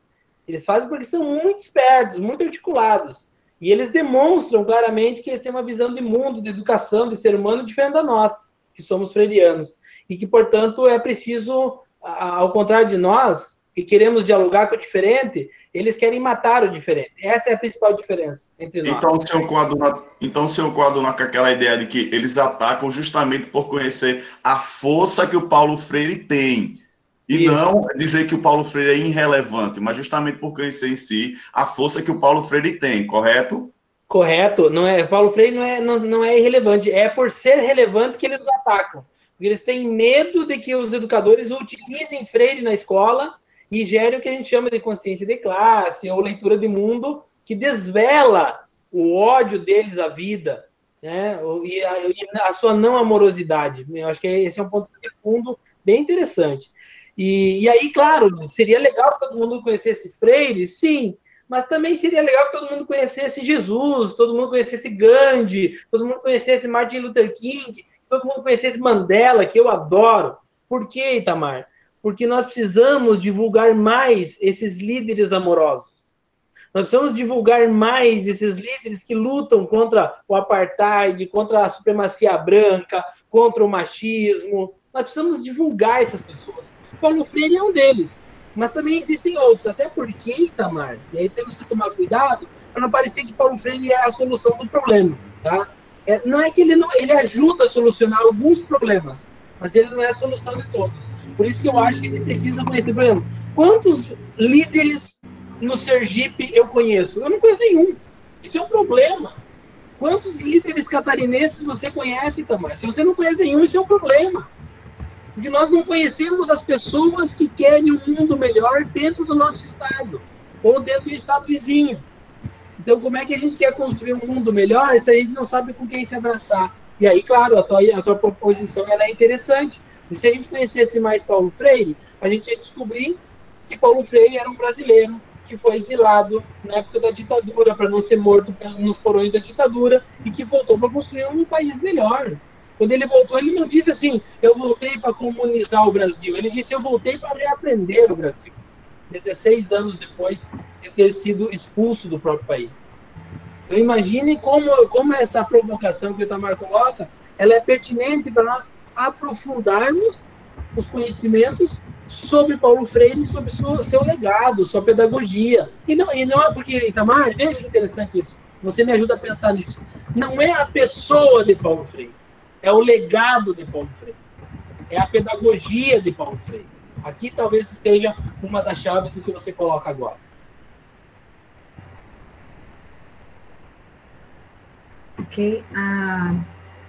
Eles fazem porque são muito espertos, muito articulados. E eles demonstram claramente que eles têm uma visão de mundo, de educação, de ser humano diferente da nossa, que somos freirianos. E que, portanto, é preciso, ao contrário de nós, e queremos dialogar com o diferente, eles querem matar o diferente. Essa é a principal diferença entre nós. Então, o senhor coaduna, então, senhor coaduna com aquela ideia de que eles atacam justamente por conhecer a força que o Paulo Freire tem. E Isso. não dizer que o Paulo Freire é irrelevante, mas justamente por conhecer em si a força que o Paulo Freire tem, correto? Correto. Não é, Paulo Freire não é, não, não é irrelevante, é por ser relevante que eles os atacam. Porque eles têm medo de que os educadores utilizem Freire na escola e gere o que a gente chama de consciência de classe ou leitura de mundo que desvela o ódio deles à vida, né? E a, e a sua não amorosidade. Eu acho que esse é um ponto de fundo bem interessante. E, e aí, claro, seria legal que todo mundo conhecesse Freire, sim, mas também seria legal que todo mundo conhecesse Jesus, todo mundo conhecesse Gandhi, todo mundo conhecesse Martin Luther King, todo mundo conhecesse Mandela, que eu adoro. Por que, Itamar? Porque nós precisamos divulgar mais esses líderes amorosos. Nós precisamos divulgar mais esses líderes que lutam contra o apartheid, contra a supremacia branca, contra o machismo. Nós precisamos divulgar essas pessoas. Paulo Freire é um deles. Mas também existem outros, até porque, Itamar, e aí temos que tomar cuidado para não parecer que Paulo Freire é a solução do problema. Tá? É, não é que ele não ele ajuda a solucionar alguns problemas, mas ele não é a solução de todos. Por isso que eu acho que gente precisa conhecer, por exemplo, quantos líderes no Sergipe eu conheço? Eu não conheço nenhum. Isso é um problema. Quantos líderes catarinenses você conhece, Tamar? Se você não conhece nenhum, isso é um problema. Porque nós não conhecemos as pessoas que querem um mundo melhor dentro do nosso estado. ou dentro do estado vizinho. Então, como é que a gente quer construir um mundo melhor se a gente não sabe com quem se abraçar? E aí, claro, a tua, a tua proposição é interessante. E se a gente conhecesse mais Paulo Freire, a gente ia descobrir que Paulo Freire era um brasileiro que foi exilado na época da ditadura para não ser morto nos porões da ditadura e que voltou para construir um país melhor. Quando ele voltou, ele não disse assim, eu voltei para comunizar o Brasil. Ele disse, eu voltei para reaprender o Brasil. 16 anos depois de ter sido expulso do próprio país. Então imagine como, como essa provocação que o Itamar coloca, ela é pertinente para nós aprofundarmos os conhecimentos sobre Paulo Freire e sobre seu, seu legado, sua pedagogia. E não, e não é porque, Itamar, veja que interessante isso, você me ajuda a pensar nisso. Não é a pessoa de Paulo Freire, é o legado de Paulo Freire, é a pedagogia de Paulo Freire. Aqui talvez esteja uma das chaves do que você coloca agora. Ok.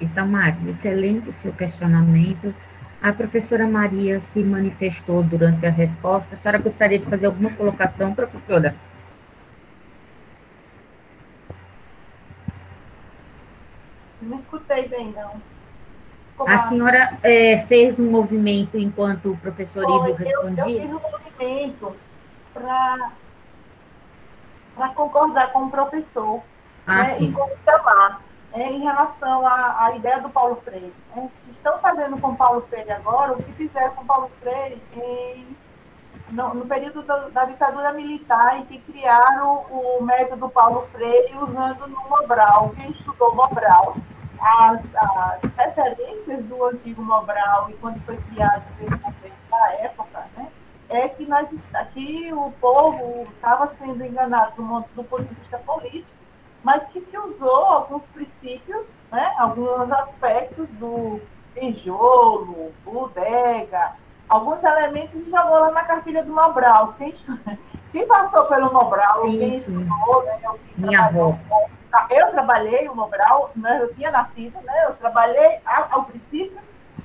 Itamar, excelente seu questionamento. A professora Maria se manifestou durante a resposta. A senhora gostaria de fazer alguma colocação, professora? Não escutei bem, não. Como a senhora é, fez um movimento enquanto o professor Ivo respondia? Eu, eu fiz um movimento para concordar com o professor ah, né, sim. e com o Tamar é, em relação à, à, ideia do Paulo Freire. Né? Estão fazendo com Paulo Freire agora o que fizeram com Paulo Freire em, no, no, período da, da, ditadura militar, em que criaram o, o método Paulo Freire usando no Mobral. Quem estudou Mobral, as, as referências do antigo Mobral e quando foi criado na época, né? é que, nós, que o povo estava sendo enganado do, do ponto de vista político mas que se usou alguns princípios, né, alguns aspectos do tijolo, bodega, alguns elementos e jogou lá na cartilha do Mobral. Quem, quem passou pelo Mobral, sim, quem estudou, né, Minha avó. Eu trabalhei o Mobral, né, eu tinha nascido, né, eu trabalhei ao, ao princípio,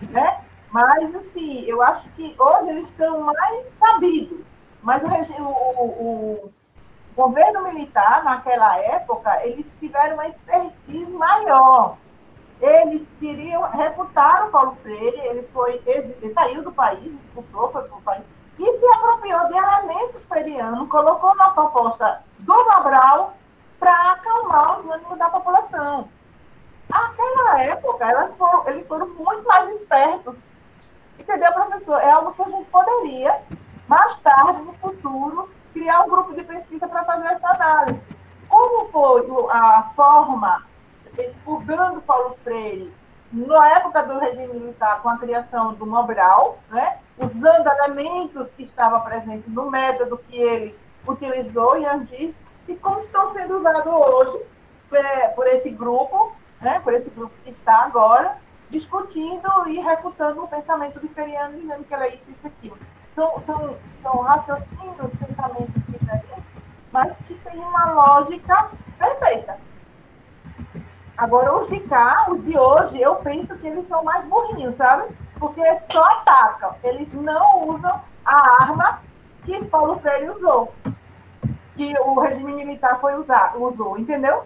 né, mas assim, eu acho que hoje eles estão mais sabidos. Mas o, o o governo militar, naquela época, eles tiveram uma expertise maior. Eles queriam refutar o Paulo Freire, ele, foi, ele saiu do país, expulsou, foi para o país, e se apropriou de elementos freirianos, colocou na proposta do Mobral para acalmar os ânimos da população. Naquela época, foram, eles foram muito mais espertos. Entendeu, professor? É algo que a gente poderia, mais tarde, no futuro, criar um grupo de pesquisa para fazer essa análise. Como foi a forma, expurgando Paulo Freire, na época do regime militar, com a criação do Mobral, né, usando elementos que estavam presentes no método que ele utilizou em Andir, e como estão sendo usados hoje é, por esse grupo, né, por esse grupo que está agora, discutindo e refutando o pensamento de Feriano, dizendo que ela é isso e isso aqui são, são, são raciocínios, pensamentos diferentes, mas que têm uma lógica perfeita. Agora, os de cá, os de hoje, eu penso que eles são mais burrinhos, sabe? Porque só atacam. Eles não usam a arma que Paulo Freire usou. Que o regime militar foi usar, usou, entendeu?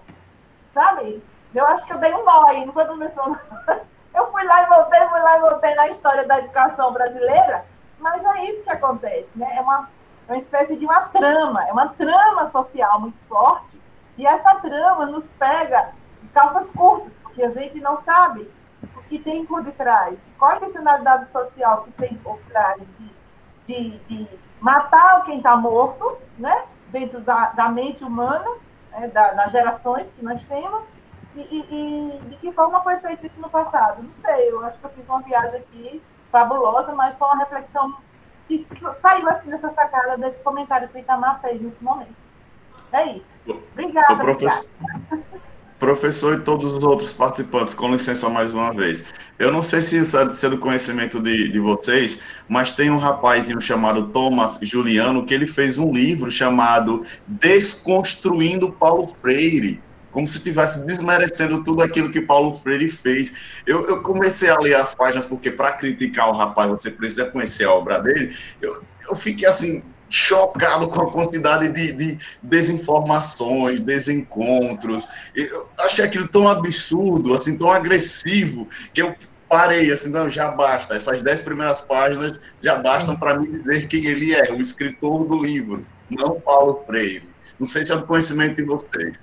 Sabe? Eu acho que eu dei um nó aí, não foi professor. Eu fui lá e voltei, fui lá e voltei na história da educação brasileira mas é isso que acontece, né? É uma, é uma espécie de uma trama, é uma trama social muito forte, e essa trama nos pega de calças curtas, porque a gente não sabe o que tem por detrás, qual é a intencionalidade social que tem por trás de, de, de matar quem está morto, né? Dentro da, da mente humana, né? da, das gerações que nós temos, e, e, e, de que forma foi feito isso no passado? Não sei, eu acho que eu fiz uma viagem aqui fabulosa, mas foi uma reflexão que saiu assim dessa sacada desse comentário que o Itamar fez nesse momento. É isso. Obrigada. Professor, professor e todos os outros participantes, com licença mais uma vez. Eu não sei se isso é do conhecimento de, de vocês, mas tem um rapazinho chamado Thomas Juliano que ele fez um livro chamado Desconstruindo Paulo Freire como se estivesse desmerecendo tudo aquilo que Paulo Freire fez. Eu, eu comecei a ler as páginas, porque para criticar o rapaz você precisa conhecer a obra dele. Eu, eu fiquei assim, chocado com a quantidade de, de desinformações, desencontros. Eu achei aquilo tão absurdo, assim, tão agressivo, que eu parei, assim, não, já basta. Essas dez primeiras páginas já bastam para me dizer quem ele é, o escritor do livro, não Paulo Freire. Não sei se é do conhecimento de vocês.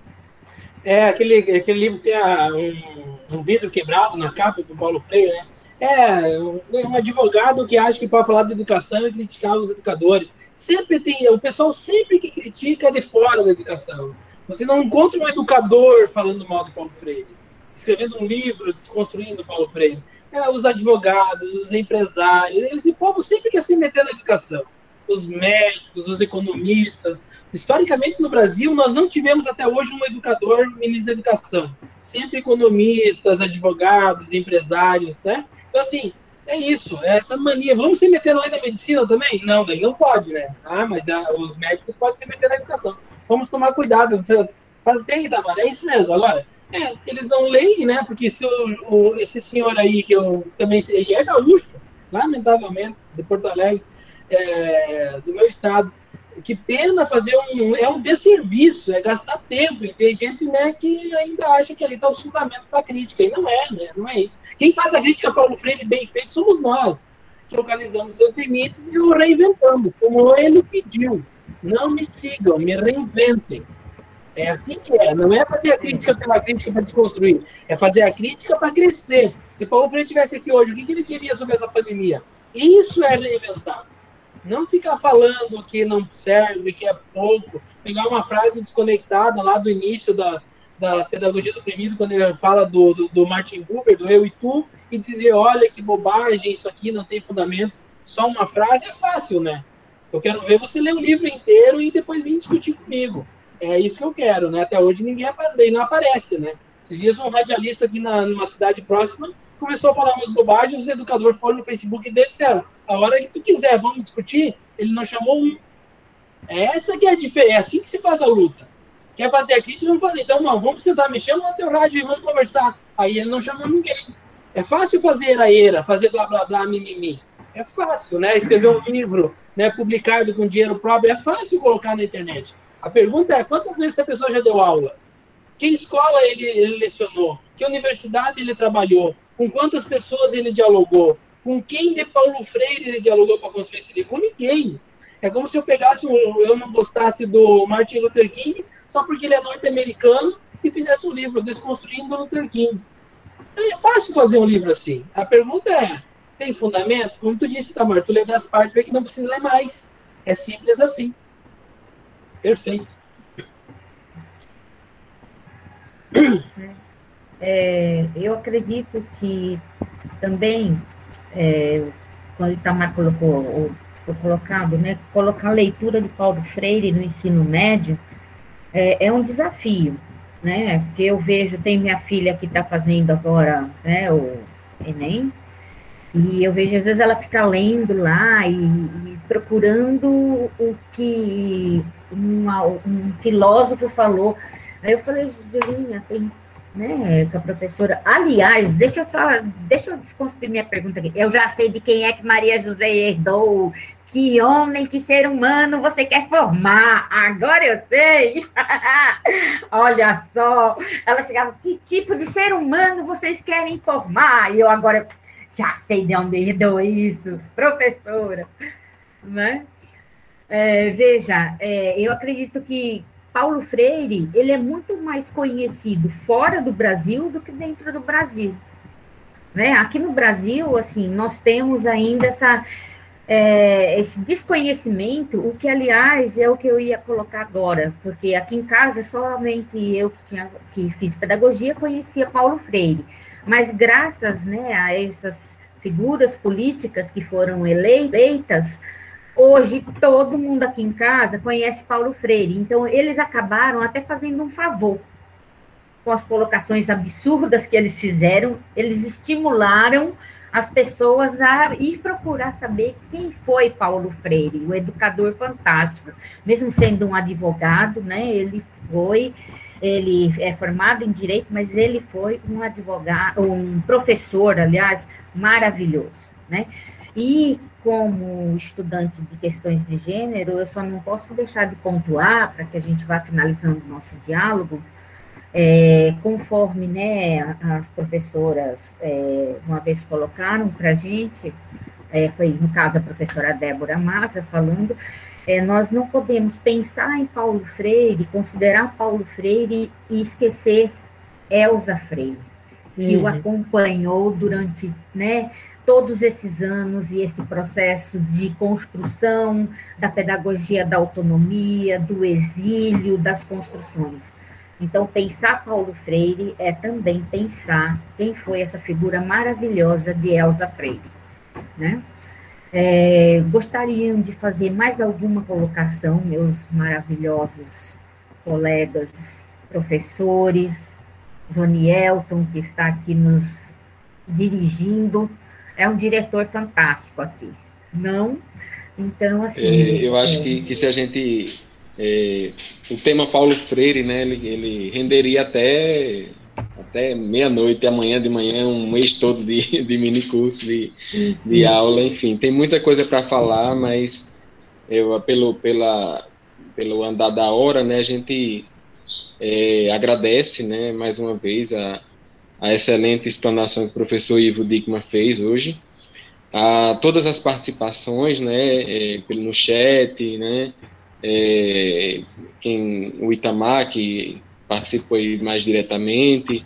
É, aquele, aquele livro tem a, um, um, vidro quebrado na capa do Paulo Freire, né? É, um, advogado que acha que pode falar de educação e criticar os educadores. Sempre tem, o pessoal sempre que critica é de fora da educação. Você não encontra um educador falando mal de Paulo Freire, escrevendo um livro desconstruindo Paulo Freire. É, os advogados, os empresários, esse povo sempre quer se meter na educação. Os médicos, os economistas. Historicamente, no Brasil, nós não tivemos até hoje um educador ministro da educação. Sempre economistas, advogados, empresários, né? Então, assim, é isso, é essa mania. Vamos se meter na lei da medicina também? Não, daí não pode, né? Ah, mas a, os médicos podem se meter na educação. Vamos tomar cuidado. Faz bem, Damara, é isso mesmo. Agora, é, eles não leem, né? Porque se o, o, esse senhor aí, que eu também sei, ele é gaúcho, lamentavelmente, de Porto Alegre, é, do meu estado, que pena fazer um. É um desserviço, é gastar tempo. E tem gente né, que ainda acha que ali está os fundamentos da crítica. E não é, né? Não é isso. Quem faz a crítica a Paulo Freire bem feito somos nós, que localizamos seus limites e o reinventamos, como ele pediu. Não me sigam, me reinventem. É assim que é. Não é fazer a crítica pela crítica para desconstruir. É fazer a crítica para crescer. Se Paulo Freire estivesse aqui hoje, o que ele queria sobre essa pandemia? Isso é reinventar. Não ficar falando que não serve, que é pouco. Pegar uma frase desconectada lá do início da, da pedagogia do oprimido, quando ele fala do, do, do, Martin Buber, do eu e tu, e dizer, olha que bobagem, isso aqui não tem fundamento. Só uma frase é fácil, né? Eu quero ver você ler o livro inteiro e depois vir discutir comigo. É isso que eu quero, né? Até hoje ninguém não aparece, né? Esses dias um radialista aqui na, numa cidade próxima começou a falar umas bobagens, os educadores foram no Facebook dele e disseram, a hora que tu quiser, vamos discutir, ele não chamou um. É essa que é a diferença, é assim que se faz a luta. Quer fazer a crítica, vamos fazer. Então, não, vamos sentar, me chama no teu rádio e vamos conversar. Aí ele não chamou ninguém. É fácil fazer a era, fazer blá blá blá, mimimi. É fácil, né? Escrever um livro, né? Publicado com dinheiro próprio, é fácil colocar na internet. A pergunta é, quantas vezes essa pessoa já deu aula? Que escola ele, ele lecionou? Que universidade ele trabalhou? Com quantas pessoas ele dialogou? Com quem de Paulo Freire ele dialogou para construir esse livro? Com ninguém. É como se eu pegasse, um, eu não gostasse do Martin Luther King só porque ele é norte-americano e fizesse um livro desconstruindo Luther King. É fácil fazer um livro assim. A pergunta é, tem fundamento? Como tu disse, Tamar, tu lê das partes, vê que não precisa ler mais. É simples assim. Perfeito. É, eu acredito que também, é, quando Itamar colocou, foi colocado, né, colocar a leitura de Paulo Freire no ensino médio é, é um desafio, né, porque eu vejo, tem minha filha que está fazendo agora né, o Enem, e eu vejo, às vezes, ela fica lendo lá e, e procurando o que uma, um filósofo falou. Aí eu falei, Julinha, tem, né, com a professora. Aliás, deixa eu só, deixa eu desconstruir minha pergunta aqui. Eu já sei de quem é que Maria José herdou. Que homem, que ser humano você quer formar? Agora eu sei. Olha só, ela chegava, que tipo de ser humano vocês querem formar? E eu agora já sei de onde herdou isso, professora, né? É, veja, é, eu acredito que Paulo Freire ele é muito mais conhecido fora do Brasil do que dentro do Brasil. Né? Aqui no Brasil, assim, nós temos ainda essa, é, esse desconhecimento, o que, aliás, é o que eu ia colocar agora, porque aqui em casa somente eu que, tinha, que fiz pedagogia conhecia Paulo Freire, mas graças né, a essas figuras políticas que foram eleitas, Hoje, todo mundo aqui em casa conhece Paulo Freire, então eles acabaram até fazendo um favor com as colocações absurdas que eles fizeram, eles estimularam as pessoas a ir procurar saber quem foi Paulo Freire, o educador fantástico, mesmo sendo um advogado, né? Ele foi, ele é formado em direito, mas ele foi um advogado, um professor, aliás, maravilhoso, né? E como estudante de questões de gênero, eu só não posso deixar de pontuar, para que a gente vá finalizando o nosso diálogo, é, conforme né, as professoras é, uma vez colocaram para a gente, é, foi no caso a professora Débora Massa falando, é, nós não podemos pensar em Paulo Freire, considerar Paulo Freire e esquecer Elza Freire, que uhum. o acompanhou durante né, todos esses anos e esse processo de construção da pedagogia da autonomia, do exílio, das construções. Então, pensar Paulo Freire é também pensar quem foi essa figura maravilhosa de Elza Freire. Né? É, gostariam de fazer mais alguma colocação, meus maravilhosos colegas, professores, Johnny Elton, que está aqui nos dirigindo, é um diretor fantástico aqui. Não? Então, assim. É, eu acho é, que, que se a gente. É, o tema Paulo Freire, né, ele, ele renderia até até meia-noite, amanhã de manhã, um mês todo de, de mini curso, de, de aula, enfim, tem muita coisa para falar, mas eu, pelo, pela, pelo andar da hora, né, a gente é, agradece, né, mais uma vez a, a excelente explanação que o professor Ivo Dickman fez hoje, a todas as participações, né, é, no chat, né, é, quem, o Itamar, que participou mais diretamente,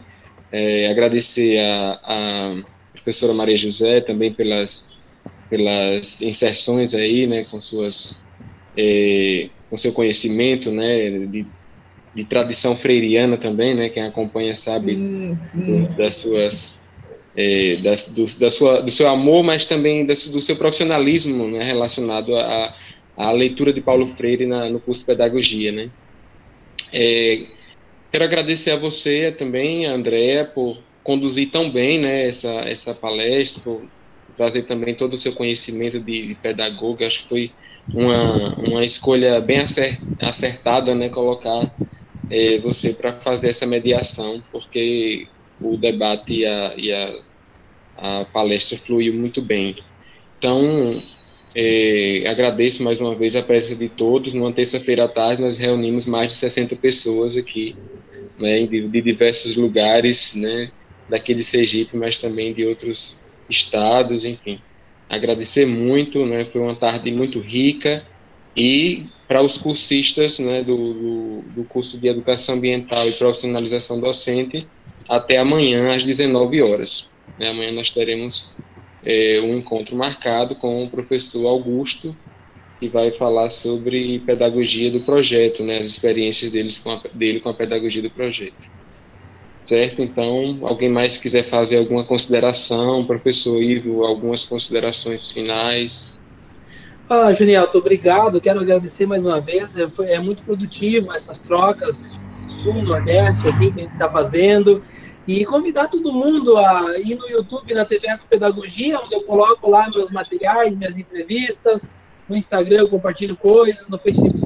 é, agradecer a, a, professora Maria José também pelas, pelas inserções aí, né, com suas, é, com seu conhecimento, né, de, de, tradição freiriana também, né, quem acompanha sabe sim, sim. Do, das suas, é, das, do, da sua, do seu amor, mas também das, do seu profissionalismo, né, relacionado à, à leitura de Paulo Freire na, no curso de pedagogia, né. É, Quero agradecer a você também, Andréa, por conduzir tão bem né, essa, essa palestra, por trazer também todo o seu conhecimento de, de pedagoga. Acho que foi uma, uma escolha bem acertada, né, colocar é, você para fazer essa mediação, porque o debate e a, e a, a palestra fluiu muito bem. Então, é, agradeço mais uma vez a presença de todos. Numa terça-feira à tarde, nós reunimos mais de 60 pessoas aqui né, de, de diversos lugares, né, daqui de Sergipe, mas também de outros estados, enfim. Agradecer muito, né, foi uma tarde muito rica e para os cursistas né, do, do, do, curso de Educação Ambiental e Profissionalização Docente, até amanhã às 19 horas. Né, amanhã nós teremos é, um encontro marcado com o professor Augusto, que vai falar sobre pedagogia do projeto, né, as experiências deles com a, dele com a pedagogia do projeto. Certo? Então, alguém mais quiser fazer alguma consideração, professor Ivo, algumas considerações finais? Ah, obrigado. Quero agradecer mais uma vez. É, é muito produtivo essas trocas sul-nordeste aqui que a gente está fazendo. E convidar todo mundo a ir no YouTube, na TV Pedagogia, onde eu coloco lá meus materiais, minhas entrevistas, no Instagram eu compartilho coisas, no Facebook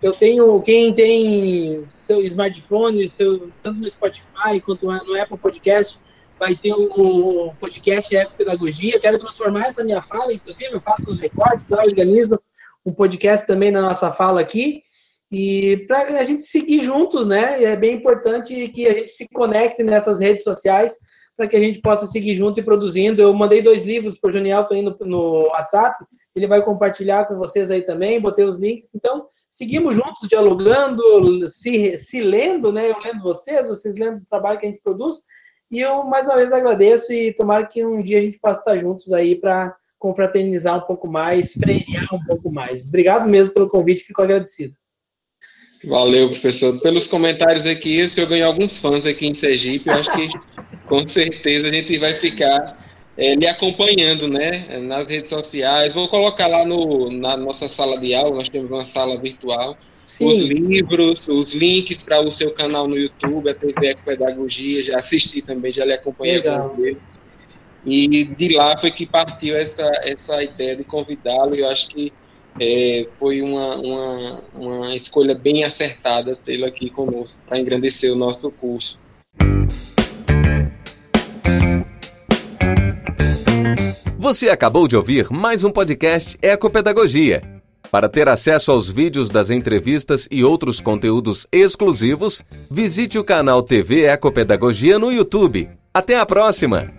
eu tenho, quem tem seu smartphone, seu, tanto no Spotify quanto no Apple Podcast, vai ter o, podcast Eco Pedagogia. Quero transformar essa minha fala, inclusive eu faço os recortes organizo um podcast também na nossa fala aqui. E para a gente seguir juntos, né? É bem importante que a gente se conecte nessas redes sociais para que a gente possa seguir junto e produzindo. Eu mandei dois livros para o Joniel, estou indo no WhatsApp, ele vai compartilhar com vocês aí também, botei os links. Então, seguimos juntos, dialogando, se, se lendo, né? Eu lendo vocês, vocês lendo o trabalho que a gente produz. E eu, mais uma vez, agradeço e tomara que um dia a gente possa estar juntos aí para confraternizar um pouco mais, frear um pouco mais. Obrigado mesmo pelo convite, fico agradecido. Valeu, professor. Pelos comentários aqui, o senhor ganhou alguns fãs aqui em Sergipe. Eu acho que com certeza a gente vai ficar é, acompanhando, né? Nas redes sociais. Vou colocar lá no, na nossa sala de aula, nós temos uma sala virtual. Sim. Os livros, os links para o seu canal no YouTube, a TV Pedagogia, já assisti também, já lhe acompanhei alguns deles. E de lá foi que partiu essa, essa ideia de convidá-lo. Eu acho que é, foi uma, uma, uma escolha bem acertada tê-lo aqui conosco para engrandecer o nosso curso. Você acabou de ouvir mais um podcast Ecopedagogia. Para ter acesso aos vídeos das entrevistas e outros conteúdos exclusivos, visite o canal TV Ecopedagogia no YouTube. Até a próxima!